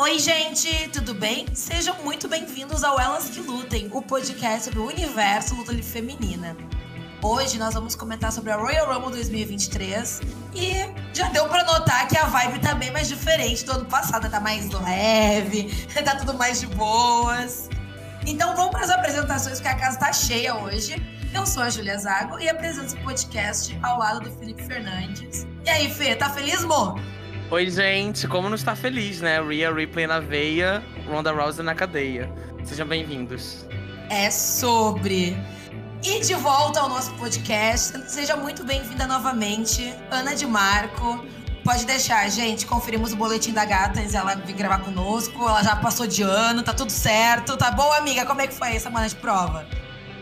Oi, gente, tudo bem? Sejam muito bem-vindos ao Elas que Lutem, o podcast sobre o universo luta feminina. Hoje nós vamos comentar sobre a Royal Rumble 2023 e já deu para notar que a vibe tá bem mais diferente do ano passado, tá mais leve, tá tudo mais de boas. Então vamos para as apresentações, porque a casa tá cheia hoje. Eu sou a Julia Zago e apresento esse podcast ao lado do Felipe Fernandes. E aí, Fê, tá feliz, mo? Oi, gente, como não está feliz, né? Rhea Ripley na veia, Ronda Rousey na cadeia. Sejam bem-vindos. É sobre. E de volta ao nosso podcast, seja muito bem-vinda novamente, Ana de Marco. Pode deixar, gente, conferimos o boletim da gata antes ela vir gravar conosco. Ela já passou de ano, tá tudo certo. Tá bom, amiga? Como é que foi essa semana de prova?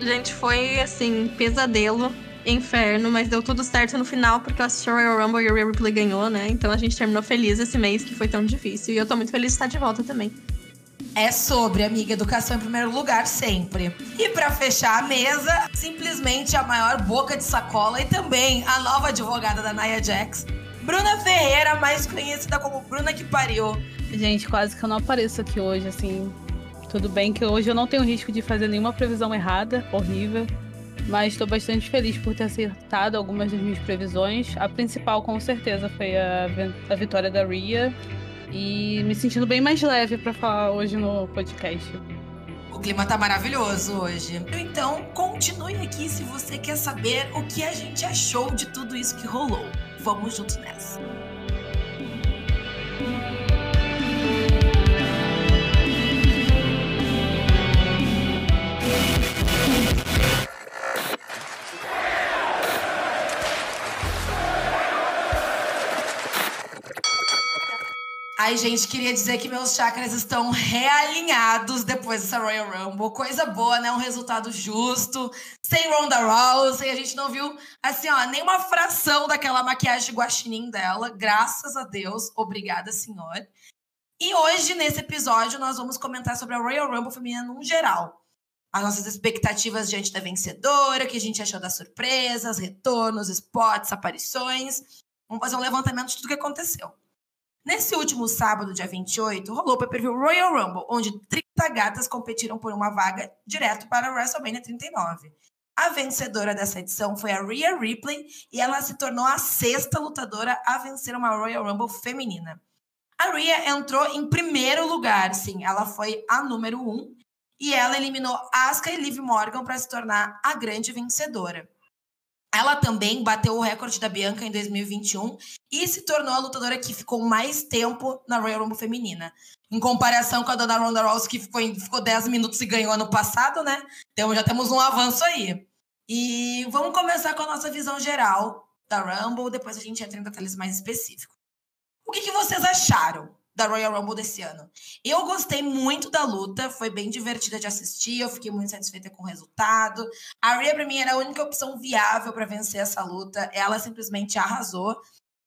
Gente, foi assim, pesadelo inferno, mas deu tudo certo no final, porque eu assisti o Royal Rumble e o Rhea Ripley ganhou, né? Então a gente terminou feliz esse mês, que foi tão difícil. E eu tô muito feliz de estar de volta também. É sobre, amiga, educação em primeiro lugar sempre. E para fechar a mesa, simplesmente a maior boca de sacola e também a nova advogada da Nia Jax, Bruna Ferreira, mais conhecida como Bruna que pariu. Gente, quase que eu não apareço aqui hoje, assim. Tudo bem que hoje eu não tenho risco de fazer nenhuma previsão errada, horrível mas estou bastante feliz por ter acertado algumas das minhas previsões. A principal, com certeza, foi a, a vitória da Ria e me sentindo bem mais leve para falar hoje no podcast. O clima tá maravilhoso hoje. Então, continue aqui se você quer saber o que a gente achou de tudo isso que rolou. Vamos juntos nessa. Ai, gente, queria dizer que meus chakras estão realinhados depois dessa Royal Rumble. Coisa boa, né? Um resultado justo, sem Ronda Rousey. A gente não viu, assim, ó, nenhuma fração daquela maquiagem guaxinim dela. Graças a Deus. Obrigada, senhor. E hoje, nesse episódio, nós vamos comentar sobre a Royal Rumble feminina no geral. As nossas expectativas diante da vencedora, o que a gente achou das surpresas, retornos, spots, aparições. Vamos fazer um levantamento de tudo que aconteceu. Nesse último sábado, dia 28, rolou o pay-per-view Royal Rumble, onde 30 gatas competiram por uma vaga direto para a WrestleMania 39. A vencedora dessa edição foi a Rhea Ripley e ela se tornou a sexta lutadora a vencer uma Royal Rumble feminina. A Rhea entrou em primeiro lugar, sim, ela foi a número um e ela eliminou Asuka e Liv Morgan para se tornar a grande vencedora. Ela também bateu o recorde da Bianca em 2021 e se tornou a lutadora que ficou mais tempo na Royal Rumble feminina. Em comparação com a dona Ronda Rousey, que ficou, ficou 10 minutos e ganhou ano passado, né? Então já temos um avanço aí. E vamos começar com a nossa visão geral da Rumble, depois a gente entra em detalhes mais específicos. O que, que vocês acharam da Royal Rumble desse ano. Eu gostei muito da luta, foi bem divertida de assistir, eu fiquei muito satisfeita com o resultado. A Rhea, para mim, era a única opção viável para vencer essa luta. Ela simplesmente arrasou,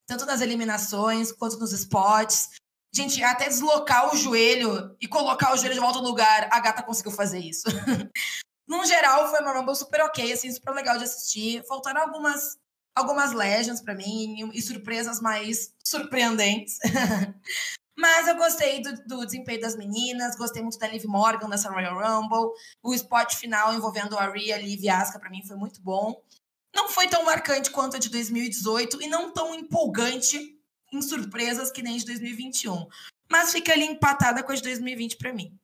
tanto nas eliminações quanto nos spots. Gente, até deslocar o joelho e colocar o joelho de volta no lugar, a gata conseguiu fazer isso. no geral, foi uma Rumble super ok, assim, super legal de assistir. Faltaram algumas algumas legends para mim e surpresas mais surpreendentes. Mas eu gostei do, do, desempenho das meninas, gostei muito da Liv Morgan nessa Royal Rumble. O spot final envolvendo a Rhea, Liv e Asuka para mim foi muito bom. Não foi tão marcante quanto a de 2018 e não tão empolgante em surpresas que nem de 2021. Mas fica ali empatada com a de 2020 para mim.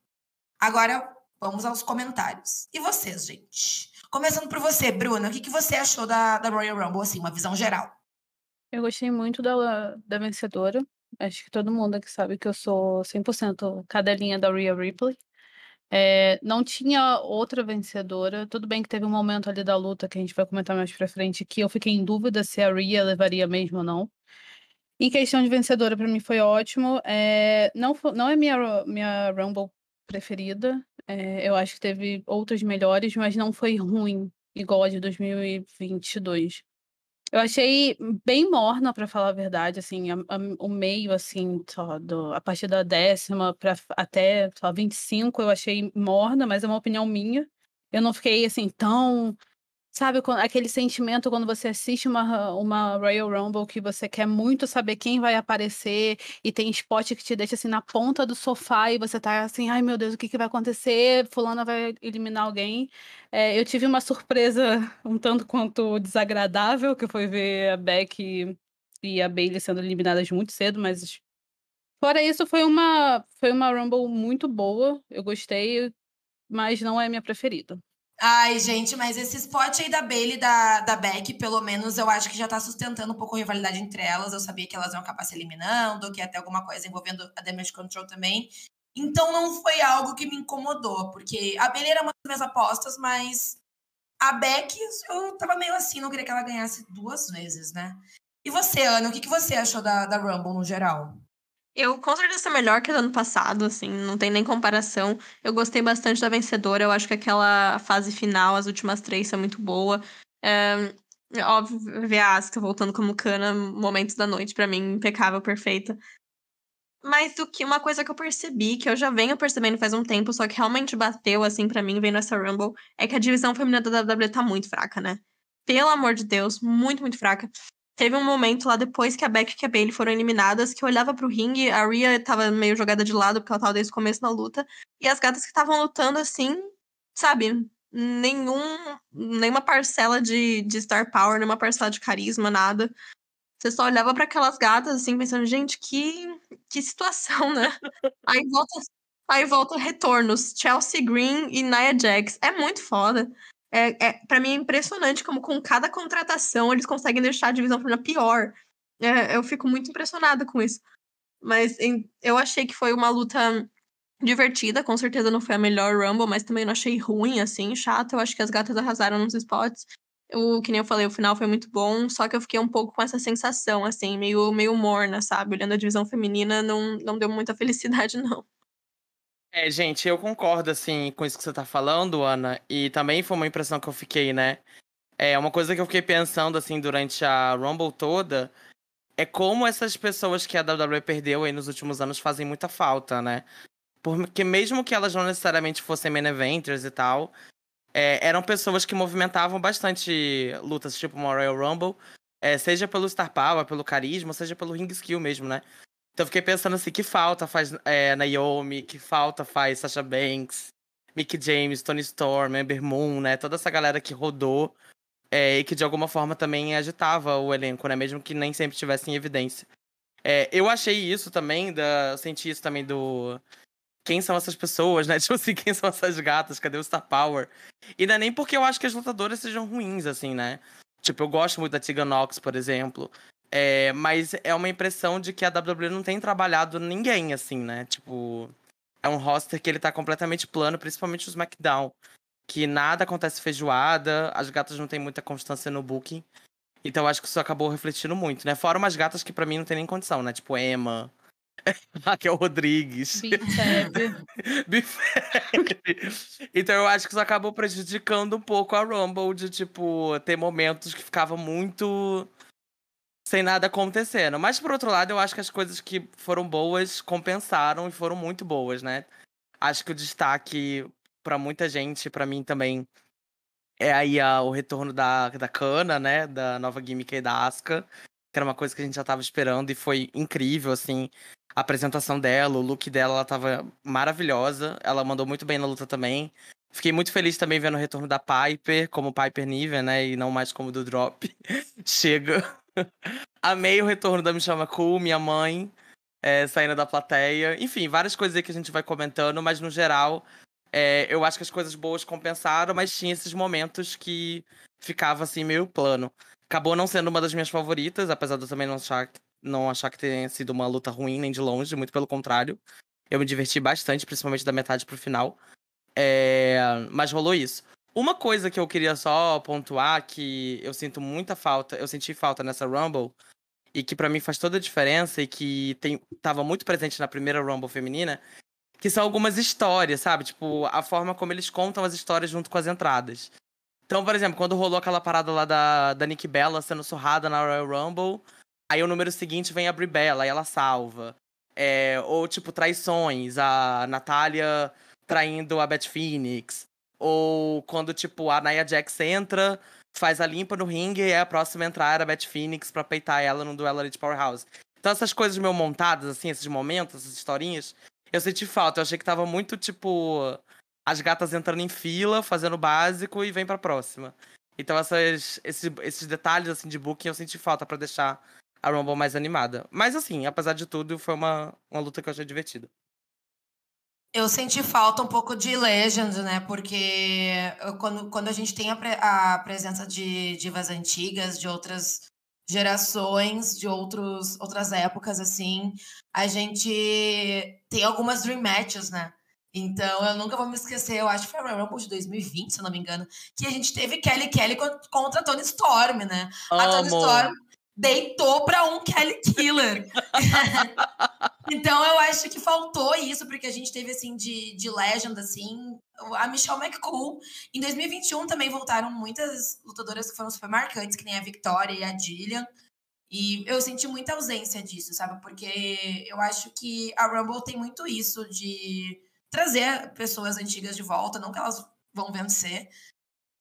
Agora, vamos aos comentários. E vocês, gente? Começando por você, Bruna, o que, que você achou da, da Royal Rumble, assim, uma visão geral? Eu gostei muito da, da vencedora. Acho que todo mundo aqui sabe que eu sou 100% cadelinha da Rhea Ripley. É, não tinha outra vencedora. Tudo bem que teve um momento ali da luta que a gente vai comentar mais pra frente que eu fiquei em dúvida se a Rhea levaria mesmo ou não. Em questão de vencedora, para mim foi ótimo. É, não, não é minha, minha Rumble preferida. É, eu acho que teve outras melhores, mas não foi ruim, igual a de 2022. Eu achei bem morna, para falar a verdade, assim, a, a, o meio, assim, só do, a partir da décima para até só 25, eu achei morna, mas é uma opinião minha. Eu não fiquei, assim, tão Sabe, aquele sentimento quando você assiste uma, uma Royal Rumble que você quer muito saber quem vai aparecer e tem spot que te deixa assim na ponta do sofá e você tá assim, ai meu Deus, o que, que vai acontecer? Fulana vai eliminar alguém. É, eu tive uma surpresa um tanto quanto desagradável, que foi ver a Beck e a Bailey sendo eliminadas muito cedo, mas fora isso, foi uma, foi uma Rumble muito boa. Eu gostei, mas não é minha preferida. Ai, gente, mas esse spot aí da Bailey e da, da Beck, pelo menos, eu acho que já tá sustentando um pouco a rivalidade entre elas. Eu sabia que elas iam acabar se eliminando, que ia ter alguma coisa envolvendo a Damage Control também. Então não foi algo que me incomodou, porque a Bailey era uma das minhas apostas, mas a Beck, eu tava meio assim, não queria que ela ganhasse duas vezes, né? E você, Ana, o que, que você achou da, da Rumble no geral? Eu com certeza melhor que o ano passado, assim, não tem nem comparação. Eu gostei bastante da vencedora, eu acho que aquela fase final, as últimas três, são muito boa. É, óbvio, ver a Asuka voltando como cana, momentos da noite, para mim, impecável, perfeita. Mas do que uma coisa que eu percebi, que eu já venho percebendo faz um tempo, só que realmente bateu, assim, para mim, vendo essa Rumble, é que a divisão feminina da WWE tá muito fraca, né? Pelo amor de Deus, muito, muito fraca. Teve um momento lá depois que a Beck e a Bailey foram eliminadas que eu olhava pro ringue, a Rhea tava meio jogada de lado porque ela tava desde o começo na luta, e as gatas que estavam lutando assim, sabe, nenhum nenhuma parcela de, de star power, nenhuma parcela de carisma, nada. Você só olhava para aquelas gatas assim pensando, gente, que que situação, né? Aí volta aí volta retornos, Chelsea Green e Nia Jax. É muito foda é, é para mim é impressionante como com cada contratação eles conseguem deixar a divisão feminina pior. É, eu fico muito impressionada com isso. Mas em, eu achei que foi uma luta divertida, com certeza não foi a melhor Rumble, mas também não achei ruim, assim, chato. Eu acho que as gatas arrasaram nos spots. O que nem eu falei, o final foi muito bom, só que eu fiquei um pouco com essa sensação, assim, meio, meio morna, sabe? Olhando a divisão feminina, não, não deu muita felicidade, não. É, gente, eu concordo, assim, com isso que você tá falando, Ana. E também foi uma impressão que eu fiquei, né? É, uma coisa que eu fiquei pensando, assim, durante a Rumble toda é como essas pessoas que a WWE perdeu aí nos últimos anos fazem muita falta, né? Porque mesmo que elas não necessariamente fossem main eventers e tal, é, eram pessoas que movimentavam bastante lutas, tipo uma Royal Rumble, é, seja pelo Star Power, pelo carisma, seja pelo ring skill mesmo, né? Então eu fiquei pensando assim, que falta faz é, Naomi, que falta faz Sasha Banks, Mickey James, Tony Storm, Ember Moon, né? Toda essa galera que rodou é, e que de alguma forma também agitava o elenco, né? Mesmo que nem sempre estivesse em evidência. É, eu achei isso também, da, eu senti isso também do. Quem são essas pessoas, né? Tipo assim, quem são essas gatas? Cadê o Star Power? E não é nem porque eu acho que as lutadoras sejam ruins, assim, né? Tipo, eu gosto muito da Tegan Nox, por exemplo. É, mas é uma impressão de que a WWE não tem trabalhado ninguém, assim, né? Tipo, é um roster que ele tá completamente plano, principalmente o SmackDown. Que nada acontece feijoada, as gatas não têm muita constância no booking. Então acho que isso acabou refletindo muito, né? Fora umas gatas que para mim não tem nem condição, né? Tipo Emma, Raquel Rodrigues. então eu acho que isso acabou prejudicando um pouco a Rumble de, tipo, ter momentos que ficava muito sem nada acontecendo. Mas, por outro lado, eu acho que as coisas que foram boas compensaram e foram muito boas, né? Acho que o destaque para muita gente, para mim também, é aí a, o retorno da, da Kana, né? Da nova gimmick aí da Asuka. Que era uma coisa que a gente já tava esperando e foi incrível, assim. A apresentação dela, o look dela, ela tava maravilhosa. Ela mandou muito bem na luta também. Fiquei muito feliz também vendo o retorno da Piper, como Piper Niven, né? E não mais como do Drop. Chega. Amei o retorno da Me Chama minha mãe, é, saindo da plateia. Enfim, várias coisas aí que a gente vai comentando, mas no geral, é, eu acho que as coisas boas compensaram, mas tinha esses momentos que ficava assim meio plano. Acabou não sendo uma das minhas favoritas, apesar de eu também não achar, não achar que tenha sido uma luta ruim nem de longe, muito pelo contrário. Eu me diverti bastante, principalmente da metade pro final. É, mas rolou isso. Uma coisa que eu queria só pontuar, que eu sinto muita falta, eu senti falta nessa Rumble, e que para mim faz toda a diferença, e que tem, tava muito presente na primeira Rumble feminina, que são algumas histórias, sabe? Tipo, a forma como eles contam as histórias junto com as entradas. Então, por exemplo, quando rolou aquela parada lá da, da Nick Bella sendo surrada na Royal Rumble, aí o número seguinte vem a Brie Bella e ela salva. É, ou, tipo, traições, a Natália traindo a Beth Phoenix. Ou quando, tipo, a Nia Jax entra, faz a limpa no ringue e a próxima entrar era a Beth Phoenix pra peitar ela no duelo ali de Powerhouse. Então essas coisas meio montadas, assim, esses momentos, essas historinhas, eu senti falta. Eu achei que tava muito, tipo, as gatas entrando em fila, fazendo básico e vem pra próxima. Então essas, esses, esses detalhes, assim, de booking eu senti falta para deixar a Rumble mais animada. Mas, assim, apesar de tudo, foi uma, uma luta que eu achei divertida. Eu senti falta um pouco de Legend, né? Porque quando, quando a gente tem a, pre a presença de divas antigas, de outras gerações, de outros, outras épocas, assim, a gente tem algumas dream matches, né? Então, eu nunca vou me esquecer, eu acho que foi a Rumble de 2020, se eu não me engano, que a gente teve Kelly Kelly contra a Tony Storm, né? Amo. A Tony Storm deitou para um Kelly Killer. então eu acho que faltou isso, porque a gente teve assim de, de legend, assim, a Michelle McCool. Em 2021 também voltaram muitas lutadoras que foram super marcantes, que nem a Victoria e a Jillian. E eu senti muita ausência disso, sabe? Porque eu acho que a Rumble tem muito isso de trazer pessoas antigas de volta, não que elas vão vencer,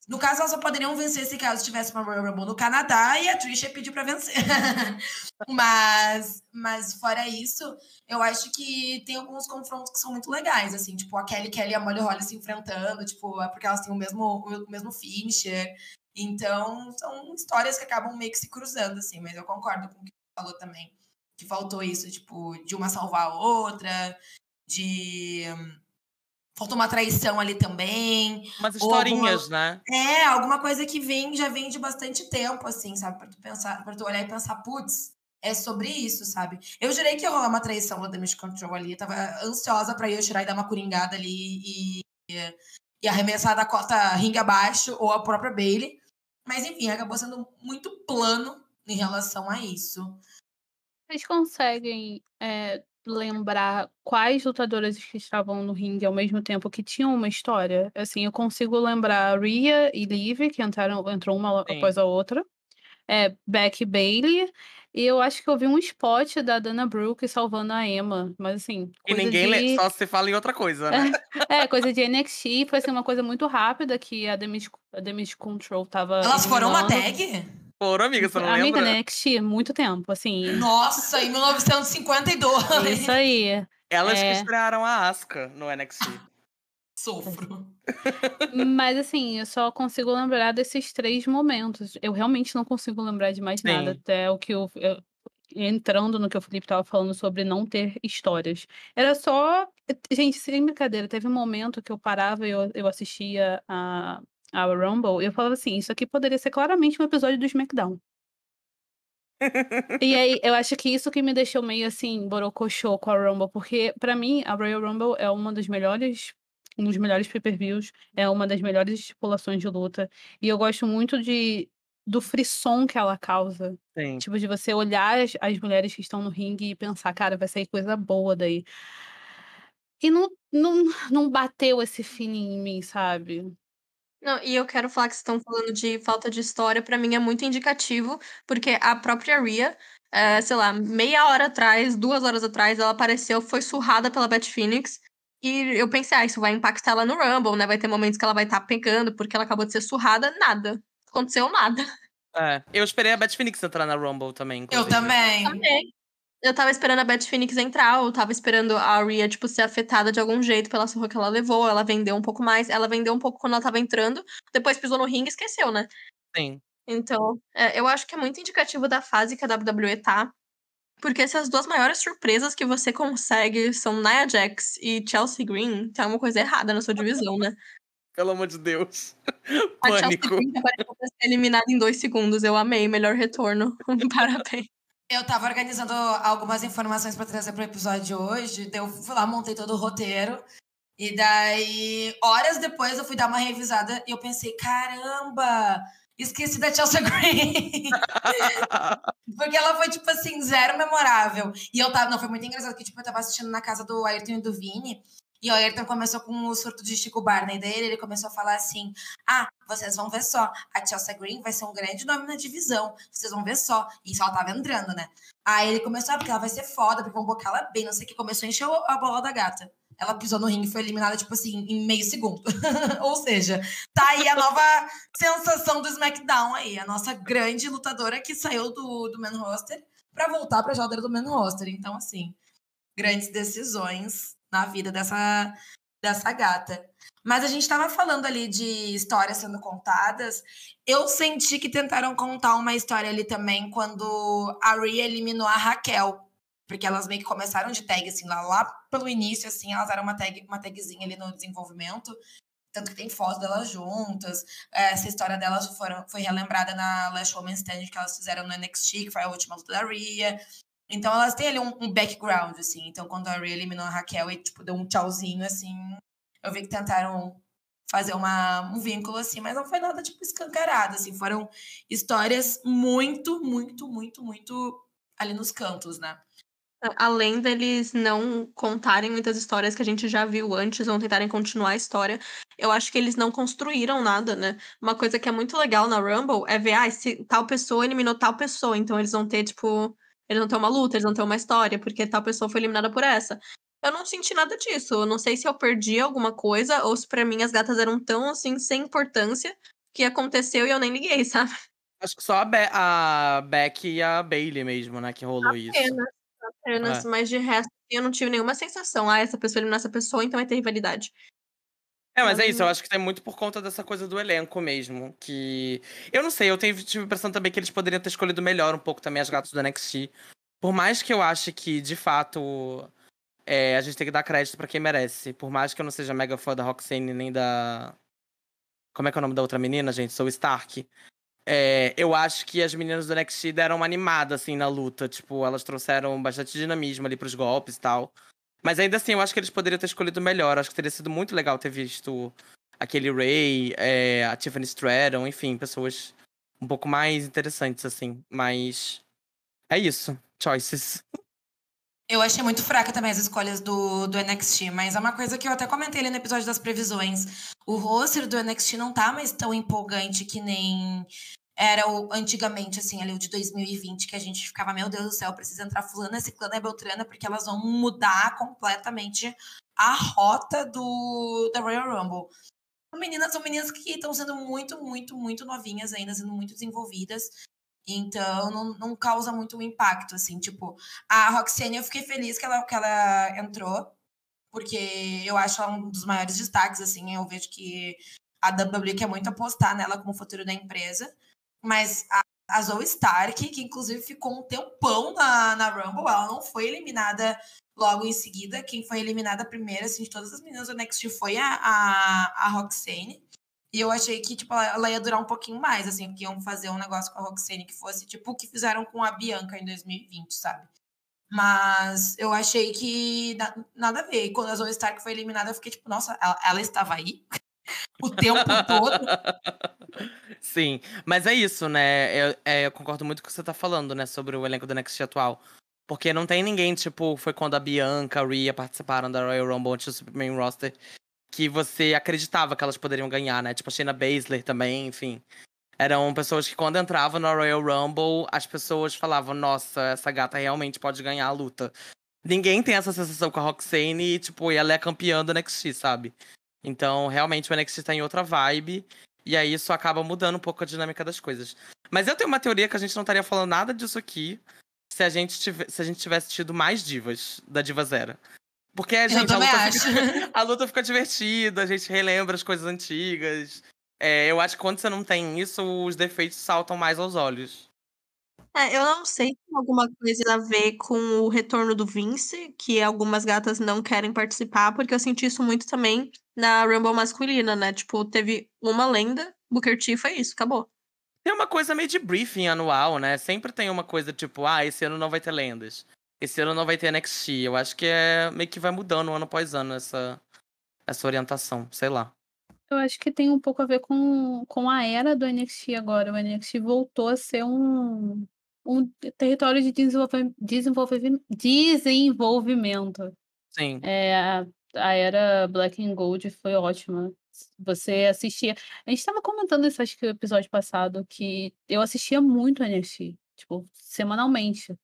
no caso, elas só poderiam vencer se caso tivesse uma Royal Rumble no Canadá e a Trisha pediu para vencer. mas, mas fora isso, eu acho que tem alguns confrontos que são muito legais, assim, tipo a Kelly Kelly e a Molly Holly se enfrentando, tipo, é porque elas têm o mesmo, o mesmo finisher. Então, são histórias que acabam meio que se cruzando, assim, mas eu concordo com o que você falou também. Que faltou isso, tipo, de uma salvar a outra, de faltou uma traição ali também. Umas historinhas, alguma... né? É, alguma coisa que vem, já vem de bastante tempo, assim, sabe? Pra tu pensar, para tu olhar e pensar, putz, é sobre isso, sabe? Eu jurei que ia rolar uma traição da Damage Control ali, tava ansiosa pra ir tirar e dar uma coringada ali e, e arremessar da cota ringue abaixo, ou a própria Bailey. Mas enfim, acabou sendo muito plano em relação a isso. Vocês conseguem é, lembrar quais lutadoras que estavam no ringue ao mesmo tempo que tinham uma história. Assim, eu consigo lembrar Rhea e Liv, que entraram, entrou uma Sim. após a outra. É, Beck Bailey. E eu acho que eu vi um spot da Dana Brooke salvando a Emma. Mas assim. E ninguém de... só se fala em outra coisa, né? é, coisa de NXT. Foi assim, uma coisa muito rápida que a Damage, a Damage Control tava. Elas foram uma tag? Foram, amiga, você não amiga, lembra? Amiga, NXT, muito tempo, assim. Nossa, em 1952. Isso aí. Elas é... que estrearam a Asuka no NXT. Sofro. Mas assim, eu só consigo lembrar desses três momentos. Eu realmente não consigo lembrar de mais Sim. nada. Até o que eu, eu, Entrando no que o Felipe estava falando sobre não ter histórias. Era só. Gente, sem brincadeira, teve um momento que eu parava e eu, eu assistia a, a Rumble, eu falava assim, isso aqui poderia ser claramente um episódio do SmackDown. e aí, eu acho que isso que me deixou meio assim, borocochô com a Rumble, porque para mim, a Royal Rumble é uma das melhores, um dos melhores pay-per-views, é uma das melhores estipulações de luta, e eu gosto muito de do frisson que ela causa. Sim. Tipo, de você olhar as, as mulheres que estão no ringue e pensar, cara, vai sair coisa boa daí. E não, não, não bateu esse feeling em mim, sabe? Não, e eu quero falar que vocês estão falando de falta de história, pra mim é muito indicativo, porque a própria Rhea, é, sei lá, meia hora atrás, duas horas atrás, ela apareceu, foi surrada pela Beth Phoenix, e eu pensei, ah, isso vai impactar ela no Rumble, né? Vai ter momentos que ela vai estar tá pegando, porque ela acabou de ser surrada, nada. Aconteceu nada. É, eu esperei a Beth Phoenix entrar na Rumble também. Inclusive. Eu também. Também eu tava esperando a Beth Phoenix entrar, eu tava esperando a Rhea, tipo, ser afetada de algum jeito pela surra que ela levou, ela vendeu um pouco mais, ela vendeu um pouco quando ela tava entrando, depois pisou no ringue e esqueceu, né? Sim. Então, é, eu acho que é muito indicativo da fase que a WWE tá, porque se as duas maiores surpresas que você consegue são Nia Jax e Chelsea Green, tem alguma coisa errada na sua divisão, né? Pelo amor de Deus. A Pânico. Chelsea Green apareceu pra ser eliminada em dois segundos. Eu amei, melhor retorno. Parabéns. Eu tava organizando algumas informações para trazer pro episódio de hoje, daí eu fui lá, montei todo o roteiro. E daí, horas depois, eu fui dar uma revisada e eu pensei, caramba, esqueci da Chelsea Green. Porque ela foi, tipo assim, zero memorável. E eu tava, não, foi muito engraçado, que tipo, eu tava assistindo na casa do Ayrton e do Vini, e o Ayrton começou com o surto de Chico Barney dele, ele começou a falar assim: ah, vocês vão ver só, a Chelsea Green vai ser um grande nome na divisão, vocês vão ver só. E ela tava entrando, né? Aí ele começou, ah, porque ela vai ser foda, porque vão bocar ela bem, não sei o que, começou a encher a bola da gata. ela pisou no ringue e foi eliminada, tipo assim, em meio segundo. Ou seja, tá aí a nova sensação do SmackDown aí, a nossa grande lutadora que saiu do, do main roster para voltar pra geladeira do main roster. Então, assim, grandes decisões na vida dessa, dessa gata. Mas a gente estava falando ali de histórias sendo contadas. Eu senti que tentaram contar uma história ali também quando a Rhea eliminou a Raquel. Porque elas meio que começaram de tag, assim, lá, lá pelo início, assim, elas eram uma, tag, uma tagzinha ali no desenvolvimento. Tanto que tem fotos delas juntas. Essa história delas foram, foi relembrada na Last Woman Stand que elas fizeram no NXT, que foi a última luta da Rhea. Então elas têm ali um, um background, assim. Então quando a Rhea eliminou a Raquel e, tipo, deu um tchauzinho, assim, eu vi que tentaram fazer uma, um vínculo assim, mas não foi nada tipo escancarado, assim, foram histórias muito, muito, muito, muito ali nos cantos, né? Além deles não contarem muitas histórias que a gente já viu antes, ou tentarem continuar a história, eu acho que eles não construíram nada, né? Uma coisa que é muito legal na Rumble é ver, ah, se tal pessoa eliminou tal pessoa, então eles vão ter, tipo, eles vão ter uma luta, eles vão ter uma história, porque tal pessoa foi eliminada por essa eu não senti nada disso. Eu não sei se eu perdi alguma coisa ou se para mim as gatas eram tão assim sem importância que aconteceu e eu nem liguei, sabe? Acho que só a, Be a Beck e a Bailey mesmo, né, que rolou apenas, isso. Apenas, é. mas de resto eu não tive nenhuma sensação. Ah, essa pessoa eliminou essa pessoa, então vai ter rivalidade. É, mas é isso, eu acho que tem muito por conta dessa coisa do elenco mesmo. Que. Eu não sei, eu tenho, tive a impressão também que eles poderiam ter escolhido melhor um pouco também as gatas do NXT. Por mais que eu ache que, de fato, é, a gente tem que dar crédito para quem merece. Por mais que eu não seja mega fã da Roxane nem da. Como é que é o nome da outra menina, gente? Sou Stark. É, eu acho que as meninas do NXT deram uma animada, assim, na luta. Tipo, elas trouxeram bastante dinamismo ali pros golpes e tal. Mas ainda assim, eu acho que eles poderiam ter escolhido melhor. Acho que teria sido muito legal ter visto aquele Ray, é, a Tiffany Stratton, enfim, pessoas um pouco mais interessantes, assim. Mas é isso. Choices. Eu achei muito fraca também as escolhas do, do NXT, mas é uma coisa que eu até comentei ali no episódio das previsões. O roster do NXT não tá mais tão empolgante que nem era o, antigamente, assim, ali o de 2020, que a gente ficava, meu Deus do céu, precisa entrar fulana, ciclana e beltrana, porque elas vão mudar completamente a rota do, da Royal Rumble. Meninas, são meninas que estão sendo muito, muito, muito novinhas ainda, sendo muito desenvolvidas. Então, não, não causa muito impacto, assim. Tipo, a Roxane, eu fiquei feliz que ela, que ela entrou, porque eu acho ela um dos maiores destaques, assim. Eu vejo que a WWE quer muito apostar nela como futuro da empresa. Mas a, a Zoe Stark, que inclusive ficou um tempão na, na Rumble, ela não foi eliminada logo em seguida. Quem foi eliminada primeiro, assim, de todas as meninas do NXT foi a, a, a Roxane. E eu achei que, tipo, ela ia durar um pouquinho mais, assim, porque iam fazer um negócio com a Roxane que fosse, tipo, o que fizeram com a Bianca em 2020, sabe? Mas eu achei que nada a ver. E quando a Zoe Stark foi eliminada, eu fiquei tipo, nossa, ela, ela estava aí? O tempo todo? Sim, mas é isso, né? Eu, é, eu, concordo muito com o que você tá falando, né? Sobre o elenco do Next atual. Porque não tem ninguém, tipo, foi quando a Bianca, a Rhea participaram da Royal Rumble antes do Superman Roster que você acreditava que elas poderiam ganhar, né? Tipo a Shayna Baszler também, enfim. Eram pessoas que quando entravam no Royal Rumble, as pessoas falavam, nossa, essa gata realmente pode ganhar a luta. Ninguém tem essa sensação com a Roxane e, tipo, ela é campeã do NXT, sabe? Então, realmente, o NXT tá em outra vibe. E aí isso acaba mudando um pouco a dinâmica das coisas. Mas eu tenho uma teoria que a gente não estaria falando nada disso aqui se a gente, tivesse, se a gente tivesse tido mais divas da Diva Zero. Porque, gente, a luta, fica, a luta, fica, divertida, a gente relembra as coisas antigas. É, eu acho que quando você não tem isso, os defeitos saltam mais aos olhos. É, eu não sei se tem alguma coisa a ver com o retorno do Vince, que algumas gatas não querem participar, porque eu senti isso muito também na Rumble masculina, né? Tipo, teve uma lenda, Booker T foi isso, acabou. Tem uma coisa meio de briefing anual, né? Sempre tem uma coisa tipo, ah, esse ano não vai ter lendas. Esse ano não vai ter NXT. Eu acho que é meio que vai mudando ano após ano essa, essa orientação, sei lá. Eu acho que tem um pouco a ver com, com a era do NXT agora. O NXT voltou a ser um, um território de desenvolve, desenvolve, desenvolvimento. Sim. É, a, a era Black and Gold foi ótima. Você assistia. A gente estava comentando isso, acho que no episódio passado, que eu assistia muito NXT, tipo, semanalmente.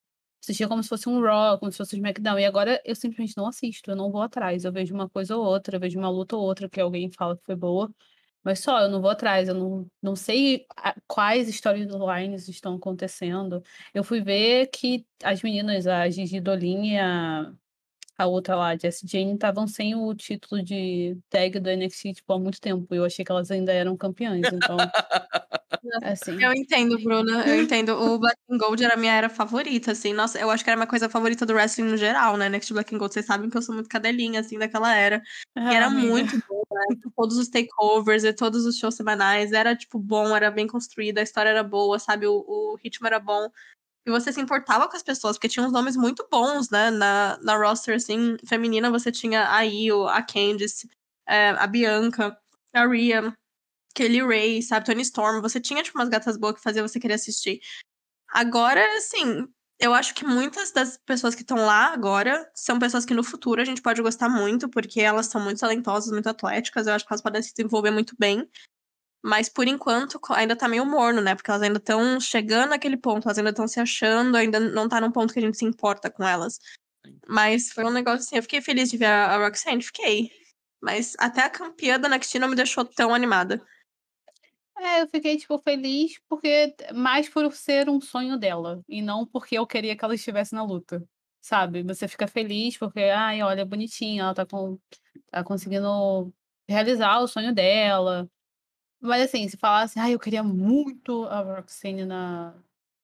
assistia como se fosse um Raw, como se fosse um SmackDown. E agora eu simplesmente não assisto, eu não vou atrás. Eu vejo uma coisa ou outra, eu vejo uma luta ou outra que alguém fala que foi boa. Mas só, eu não vou atrás, eu não, não sei quais storylines estão acontecendo. Eu fui ver que as meninas, a Gigi Dolin e a, a outra lá, a Jessie Jane, estavam sem o título de tag do NXT, tipo, há muito tempo. Eu achei que elas ainda eram campeãs, então, assim... Eu entendo, Bruna. Eu entendo. O Black and Gold era a minha era favorita, assim. Nossa, eu acho que era a minha coisa favorita do wrestling no geral, né? Next Black and Gold, vocês sabem que eu sou muito cadelinha, assim, daquela era. E era Ah, amiga. muito bom, né? Todos os takeovers e todos os shows semanais. Era, tipo, bom, era bem construído, a história era boa, sabe? O, o ritmo era bom. E você se importava com as pessoas, porque tinha uns nomes muito bons, né? Na, na roster, assim, feminina, você tinha a Io, a Candice, é, a Bianca, a Rhea, Kelly Ray, sabe? Tony Storm. Você tinha, tipo, umas gatas boas que fazia você querer assistir. Agora, assim, eu acho que muitas das pessoas que estão lá agora são pessoas que no futuro a gente pode gostar muito, porque elas são muito talentosas, muito atléticas. Eu acho que elas podem se desenvolver muito bem. Mas por enquanto ainda tá meio morno, né? Porque elas ainda estão chegando naquele ponto, elas ainda estão se achando, ainda não tá num ponto que a gente se importa com elas. Mas foi um negócio assim, eu fiquei feliz de ver a, a Roxanne, fiquei. Mas até a campeã da NXT não me deixou tão animada. É, eu fiquei, tipo, feliz porque mais por ser um sonho dela e não porque eu queria que ela estivesse na luta, sabe? Você fica feliz porque, ai, olha, bonitinha, ela tá, com, tá conseguindo realizar o sonho dela. Mas assim, se falasse, ai, eu queria muito a Roxane na,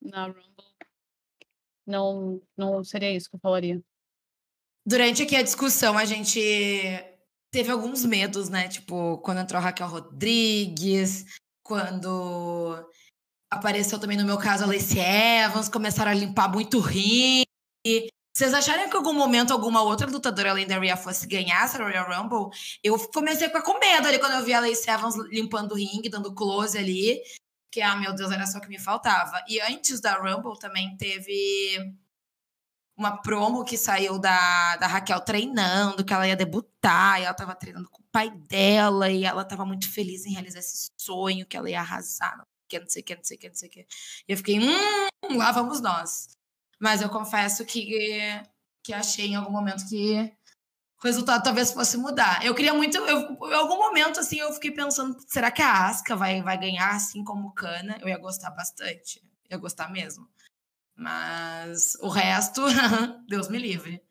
na Rumble, não, não seria isso que eu falaria. Durante aqui a discussão, a gente teve alguns medos, né? Tipo, quando entrou Raquel Rodrigues, quando apareceu também, no meu caso, a Lacey Evans, começaram a limpar muito ringue. Vocês acharam que em algum momento alguma outra lutadora além da Rhea fosse ganhar essa Royal Rumble? Eu comecei a ficar com medo ali quando eu vi a Lacey Evans limpando o ringue, dando close ali. Que, ah, meu Deus, era só o que me faltava. E antes da Rumble também teve uma promo que saiu da, da Raquel treinando, que ela ia debutar, e ela tava treinando com o pai dela, e ela tava muito feliz em realizar esse sonho, que ela ia arrasar, não sei o que, não sei o que, não sei o que, não sei o que. E eu fiquei, hum, lá vamos nós. Mas eu confesso que, que achei em algum momento que o resultado talvez fosse mudar. Eu queria muito, eu, em algum momento, assim, eu fiquei pensando, será que a Asca vai, vai ganhar assim como Cana? Eu ia gostar bastante, eu ia gostar mesmo. Mas o resto, Deus me livre.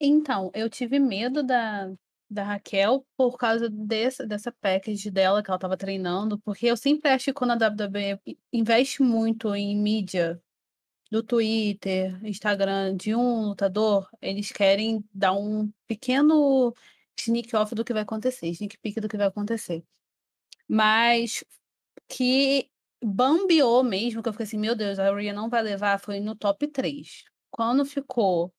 Então, eu tive medo da, da Raquel por causa desse, dessa package dela que ela estava treinando, porque eu sempre acho que quando a WWE investe muito em mídia, do Twitter, Instagram, de um lutador, eles querem dar um pequeno sneak off do que vai acontecer, sneak peek do que vai acontecer. Mas que bambeou mesmo, que eu fiquei assim, meu Deus, a Rhea não vai levar, foi no top 3. Quando ficou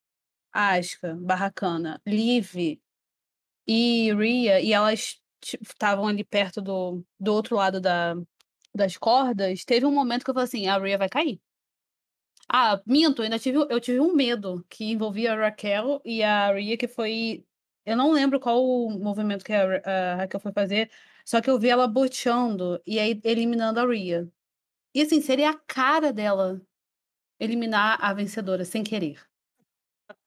Asuka, Barracana, Liv e Rhea, e elas estavam ali perto do, do outro lado da, das cordas, teve um momento que eu falei assim, a Rhea vai cair. Ah, minto, ainda tive, eu tive um medo que envolvia a Raquel e a Rhea, que foi... Eu não lembro qual o movimento que a, a Raquel foi fazer, só que eu vi ela boteando e aí eliminando a Rhea. E assim, seria a cara dela eliminar a vencedora sem querer.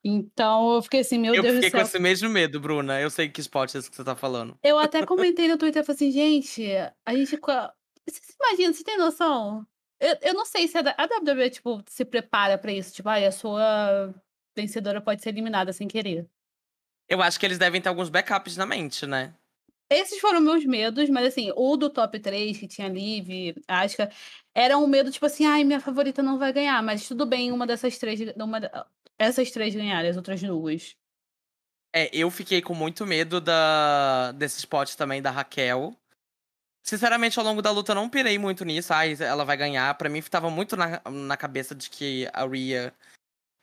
Então eu fiquei assim, meu eu Deus do fiquei com céu. esse mesmo medo, Bruna. Eu sei que esporte é esse que você tá falando. Eu até comentei no Twitter, falei assim, gente, a gente. Você se imagina, você tem noção? Eu, eu não sei se a, a WWE, tipo, se prepara pra isso. Tipo, ai, a sua vencedora pode ser eliminada sem querer. Eu acho que eles devem ter alguns backups na mente, né? Esses foram meus medos, mas assim, o do top 3, que tinha Liv, Asuka, era um medo, tipo assim, ai, minha favorita não vai ganhar, mas tudo bem, uma dessas três, uma, essas três ganharem, as outras duas. É, eu fiquei com muito medo da, desse spot também da Raquel. Sinceramente, ao longo da luta, eu não pirei muito nisso. Ai, ela vai ganhar. Pra mim, tava muito na, na cabeça de que a Rhea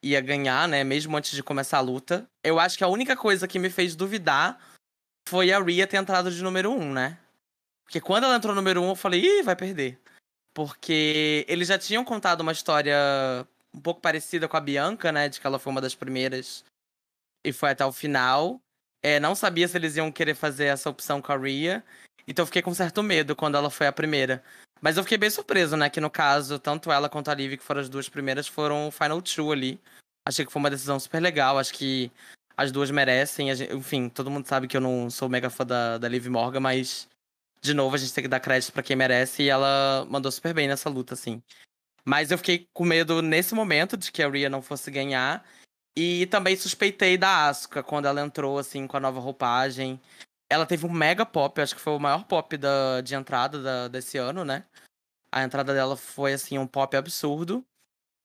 ia ganhar, né? Mesmo antes de começar a luta. Eu acho que a única coisa que me fez duvidar foi a Rhea ter entrado de número 1, um, né? Porque quando ela entrou número 1, um, eu falei, ih, vai perder. Porque eles já tinham contado uma história um pouco parecida com a Bianca, né? De que ela foi uma das primeiras e foi até o final. É, não sabia se eles iam querer fazer essa opção com a Rhea. Então eu fiquei com certo medo quando ela foi a primeira. Mas eu fiquei bem surpreso, né? Que no caso, tanto ela quanto a Liv, que foram as duas primeiras, foram o Final Two ali. Achei que foi uma decisão super legal. Acho que as duas merecem. Enfim, todo mundo sabe que eu não sou mega fã da, da Liv Morgan, mas, de novo, a gente tem que dar crédito para quem merece. E ela mandou super bem nessa luta, assim. Mas eu fiquei com medo nesse momento de que a Rhea não fosse ganhar. E também suspeitei da Asuka quando ela entrou, assim, com a nova roupagem. Ela teve um mega pop, acho que foi o maior pop da, de entrada da, desse ano, né? A entrada dela foi, assim, um pop absurdo.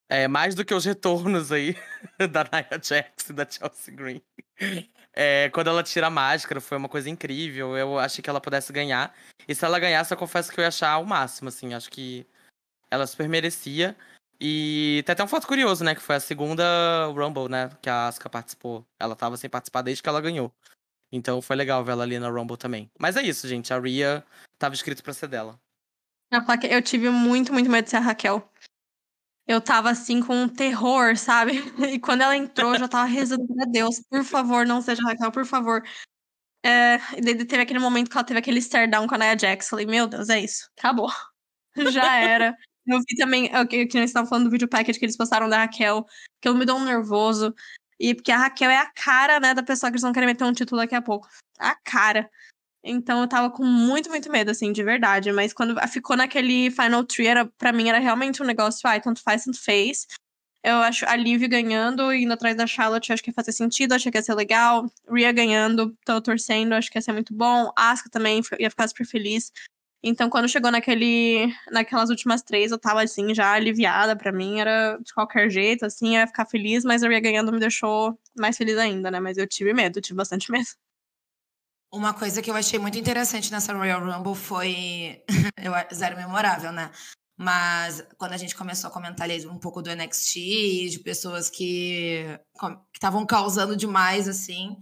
É, mais do que os retornos aí da Nia Jax e da Chelsea Green. É, quando ela tira a máscara, foi uma coisa incrível. Eu achei que ela pudesse ganhar. E se ela ganhasse, eu confesso que eu ia achar o máximo, assim. Acho que ela super merecia. E tem até um fato curioso, né? Que foi a segunda Rumble, né? Que a Asuka participou. Ela tava sem participar desde que ela ganhou. Então foi legal ver ela ali na Rumble também. Mas é isso, gente. A Rhea tava escrito pra ser dela. Eu tive muito, muito medo de ser a Raquel. Eu tava assim com um terror, sabe? E quando ela entrou, eu já tava rezando pra Deus, por favor, não seja Raquel, por favor. É, e teve aquele momento que ela teve aquele stare down com a Nia Jax. Falei, meu Deus, é isso. Acabou. já era. Eu vi também, o que, que nós estávamos falando do vídeo package que eles postaram da Raquel, que eu me dou um nervoso. E porque a Raquel é a cara, né, da pessoa que eles vão querer meter um título daqui a pouco. A cara. Então eu tava com muito, muito medo, assim, de verdade. Mas quando ficou naquele Final Three, era, pra mim era realmente um negócio, ai, tanto faz, tanto fez. Eu acho a Liv ganhando, indo atrás da Charlotte, acho que ia fazer sentido, achei que ia ser legal. Rhea ganhando, tô torcendo, acho que ia ser muito bom. Asuka também ia ficar super feliz. Então, quando chegou naquele, naquelas últimas três, eu tava, assim, já aliviada. Pra mim, era de qualquer jeito, assim, eu ia ficar feliz, mas eu ia ganhando me deixou mais feliz ainda, né? Mas eu tive medo, tive bastante medo. Uma coisa que eu achei muito interessante nessa Royal Rumble foi. eu, zero memorável, né? Mas quando a gente começou a comentar ali um pouco do NXT, de pessoas que estavam causando demais, assim,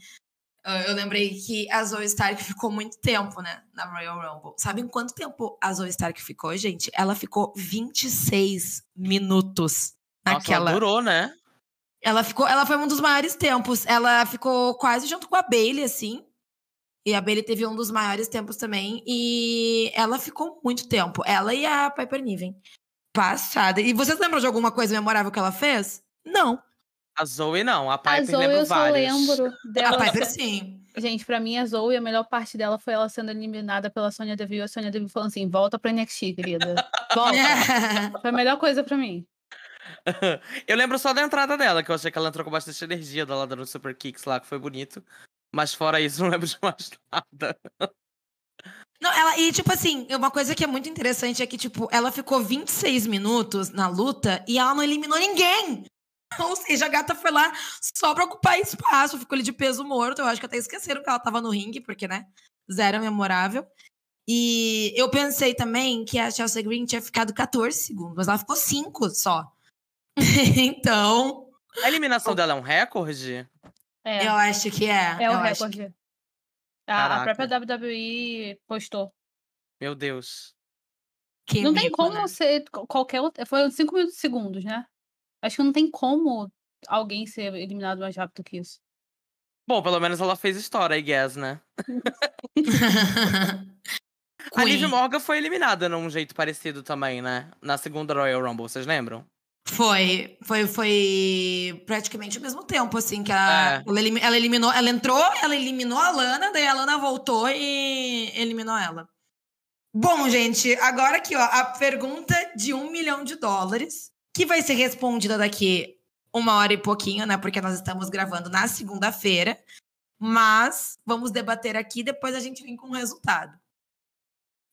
eu lembrei que a Zoe Stark ficou muito tempo, né, na Royal Rumble. Sabem quanto tempo a Zoe Stark ficou, gente? Ela ficou 26 minutos naquela. Nossa, ela durou, né? Ela ficou, ela foi um dos maiores tempos. Ela ficou quase junto com a Bailey, assim. E a Bailey teve um dos maiores tempos também. E ela ficou muito tempo. Ela e a Piper Niven. Passada. E vocês lembram de alguma coisa memorável que ela fez? Não. A Zoe não, a Piper a Zoe eu só lembro dela. A Piper sim. Gente, pra mim, a Zoe, a melhor parte dela foi ela sendo eliminada pela Sonya Deville. A Sonya Deville falando assim: volta pra NXT, querida. Volta. foi a melhor coisa pra mim. eu lembro só da entrada dela, que eu achei que ela entrou com bastante energia da lado do Super Kicks lá, que foi bonito. Mas fora isso, não lembro de mais nada. Não, ela, e tipo assim, uma coisa que é muito interessante é que, tipo, ela ficou 26 minutos na luta e ela não eliminou ninguém. Ou seja, a gata foi lá só pra ocupar espaço, ficou ali de peso morto. Eu acho que até esqueceram que ela tava no ringue, porque, né? Zero memorável. E eu pensei também que a Chelsea Green tinha ficado 14 segundos, mas ela ficou 5 só. então. A eliminação dela é um recorde? É, Eu acho que é. é o eu acho recorde. que- A, a Caraca. própria WWE postou. Meu Deus. que não tem mico, como né? ser qualquer outra. Foi 5 minutos segundos, né? Acho que não tem como alguém ser eliminado mais rápido que isso. Bom, pelo menos ela fez história, I guess, né? A Queen. Liv Morgan foi eliminada num jeito parecido também, né? Na segunda Royal Rumble, vocês lembram? Foi, foi, foi praticamente ao mesmo tempo, assim, que a, É. ela, elimi- ela eliminou, ela entrou, ela eliminou a Lana, daí a Lana voltou e eliminou ela. Bom, gente, agora aqui, ó, a pergunta de um milhão de dólares, que vai ser respondida daqui uma hora e pouquinho, né? Porque nós estamos gravando na segunda-feira. Mas vamos debater aqui, depois a gente vem com o resultado.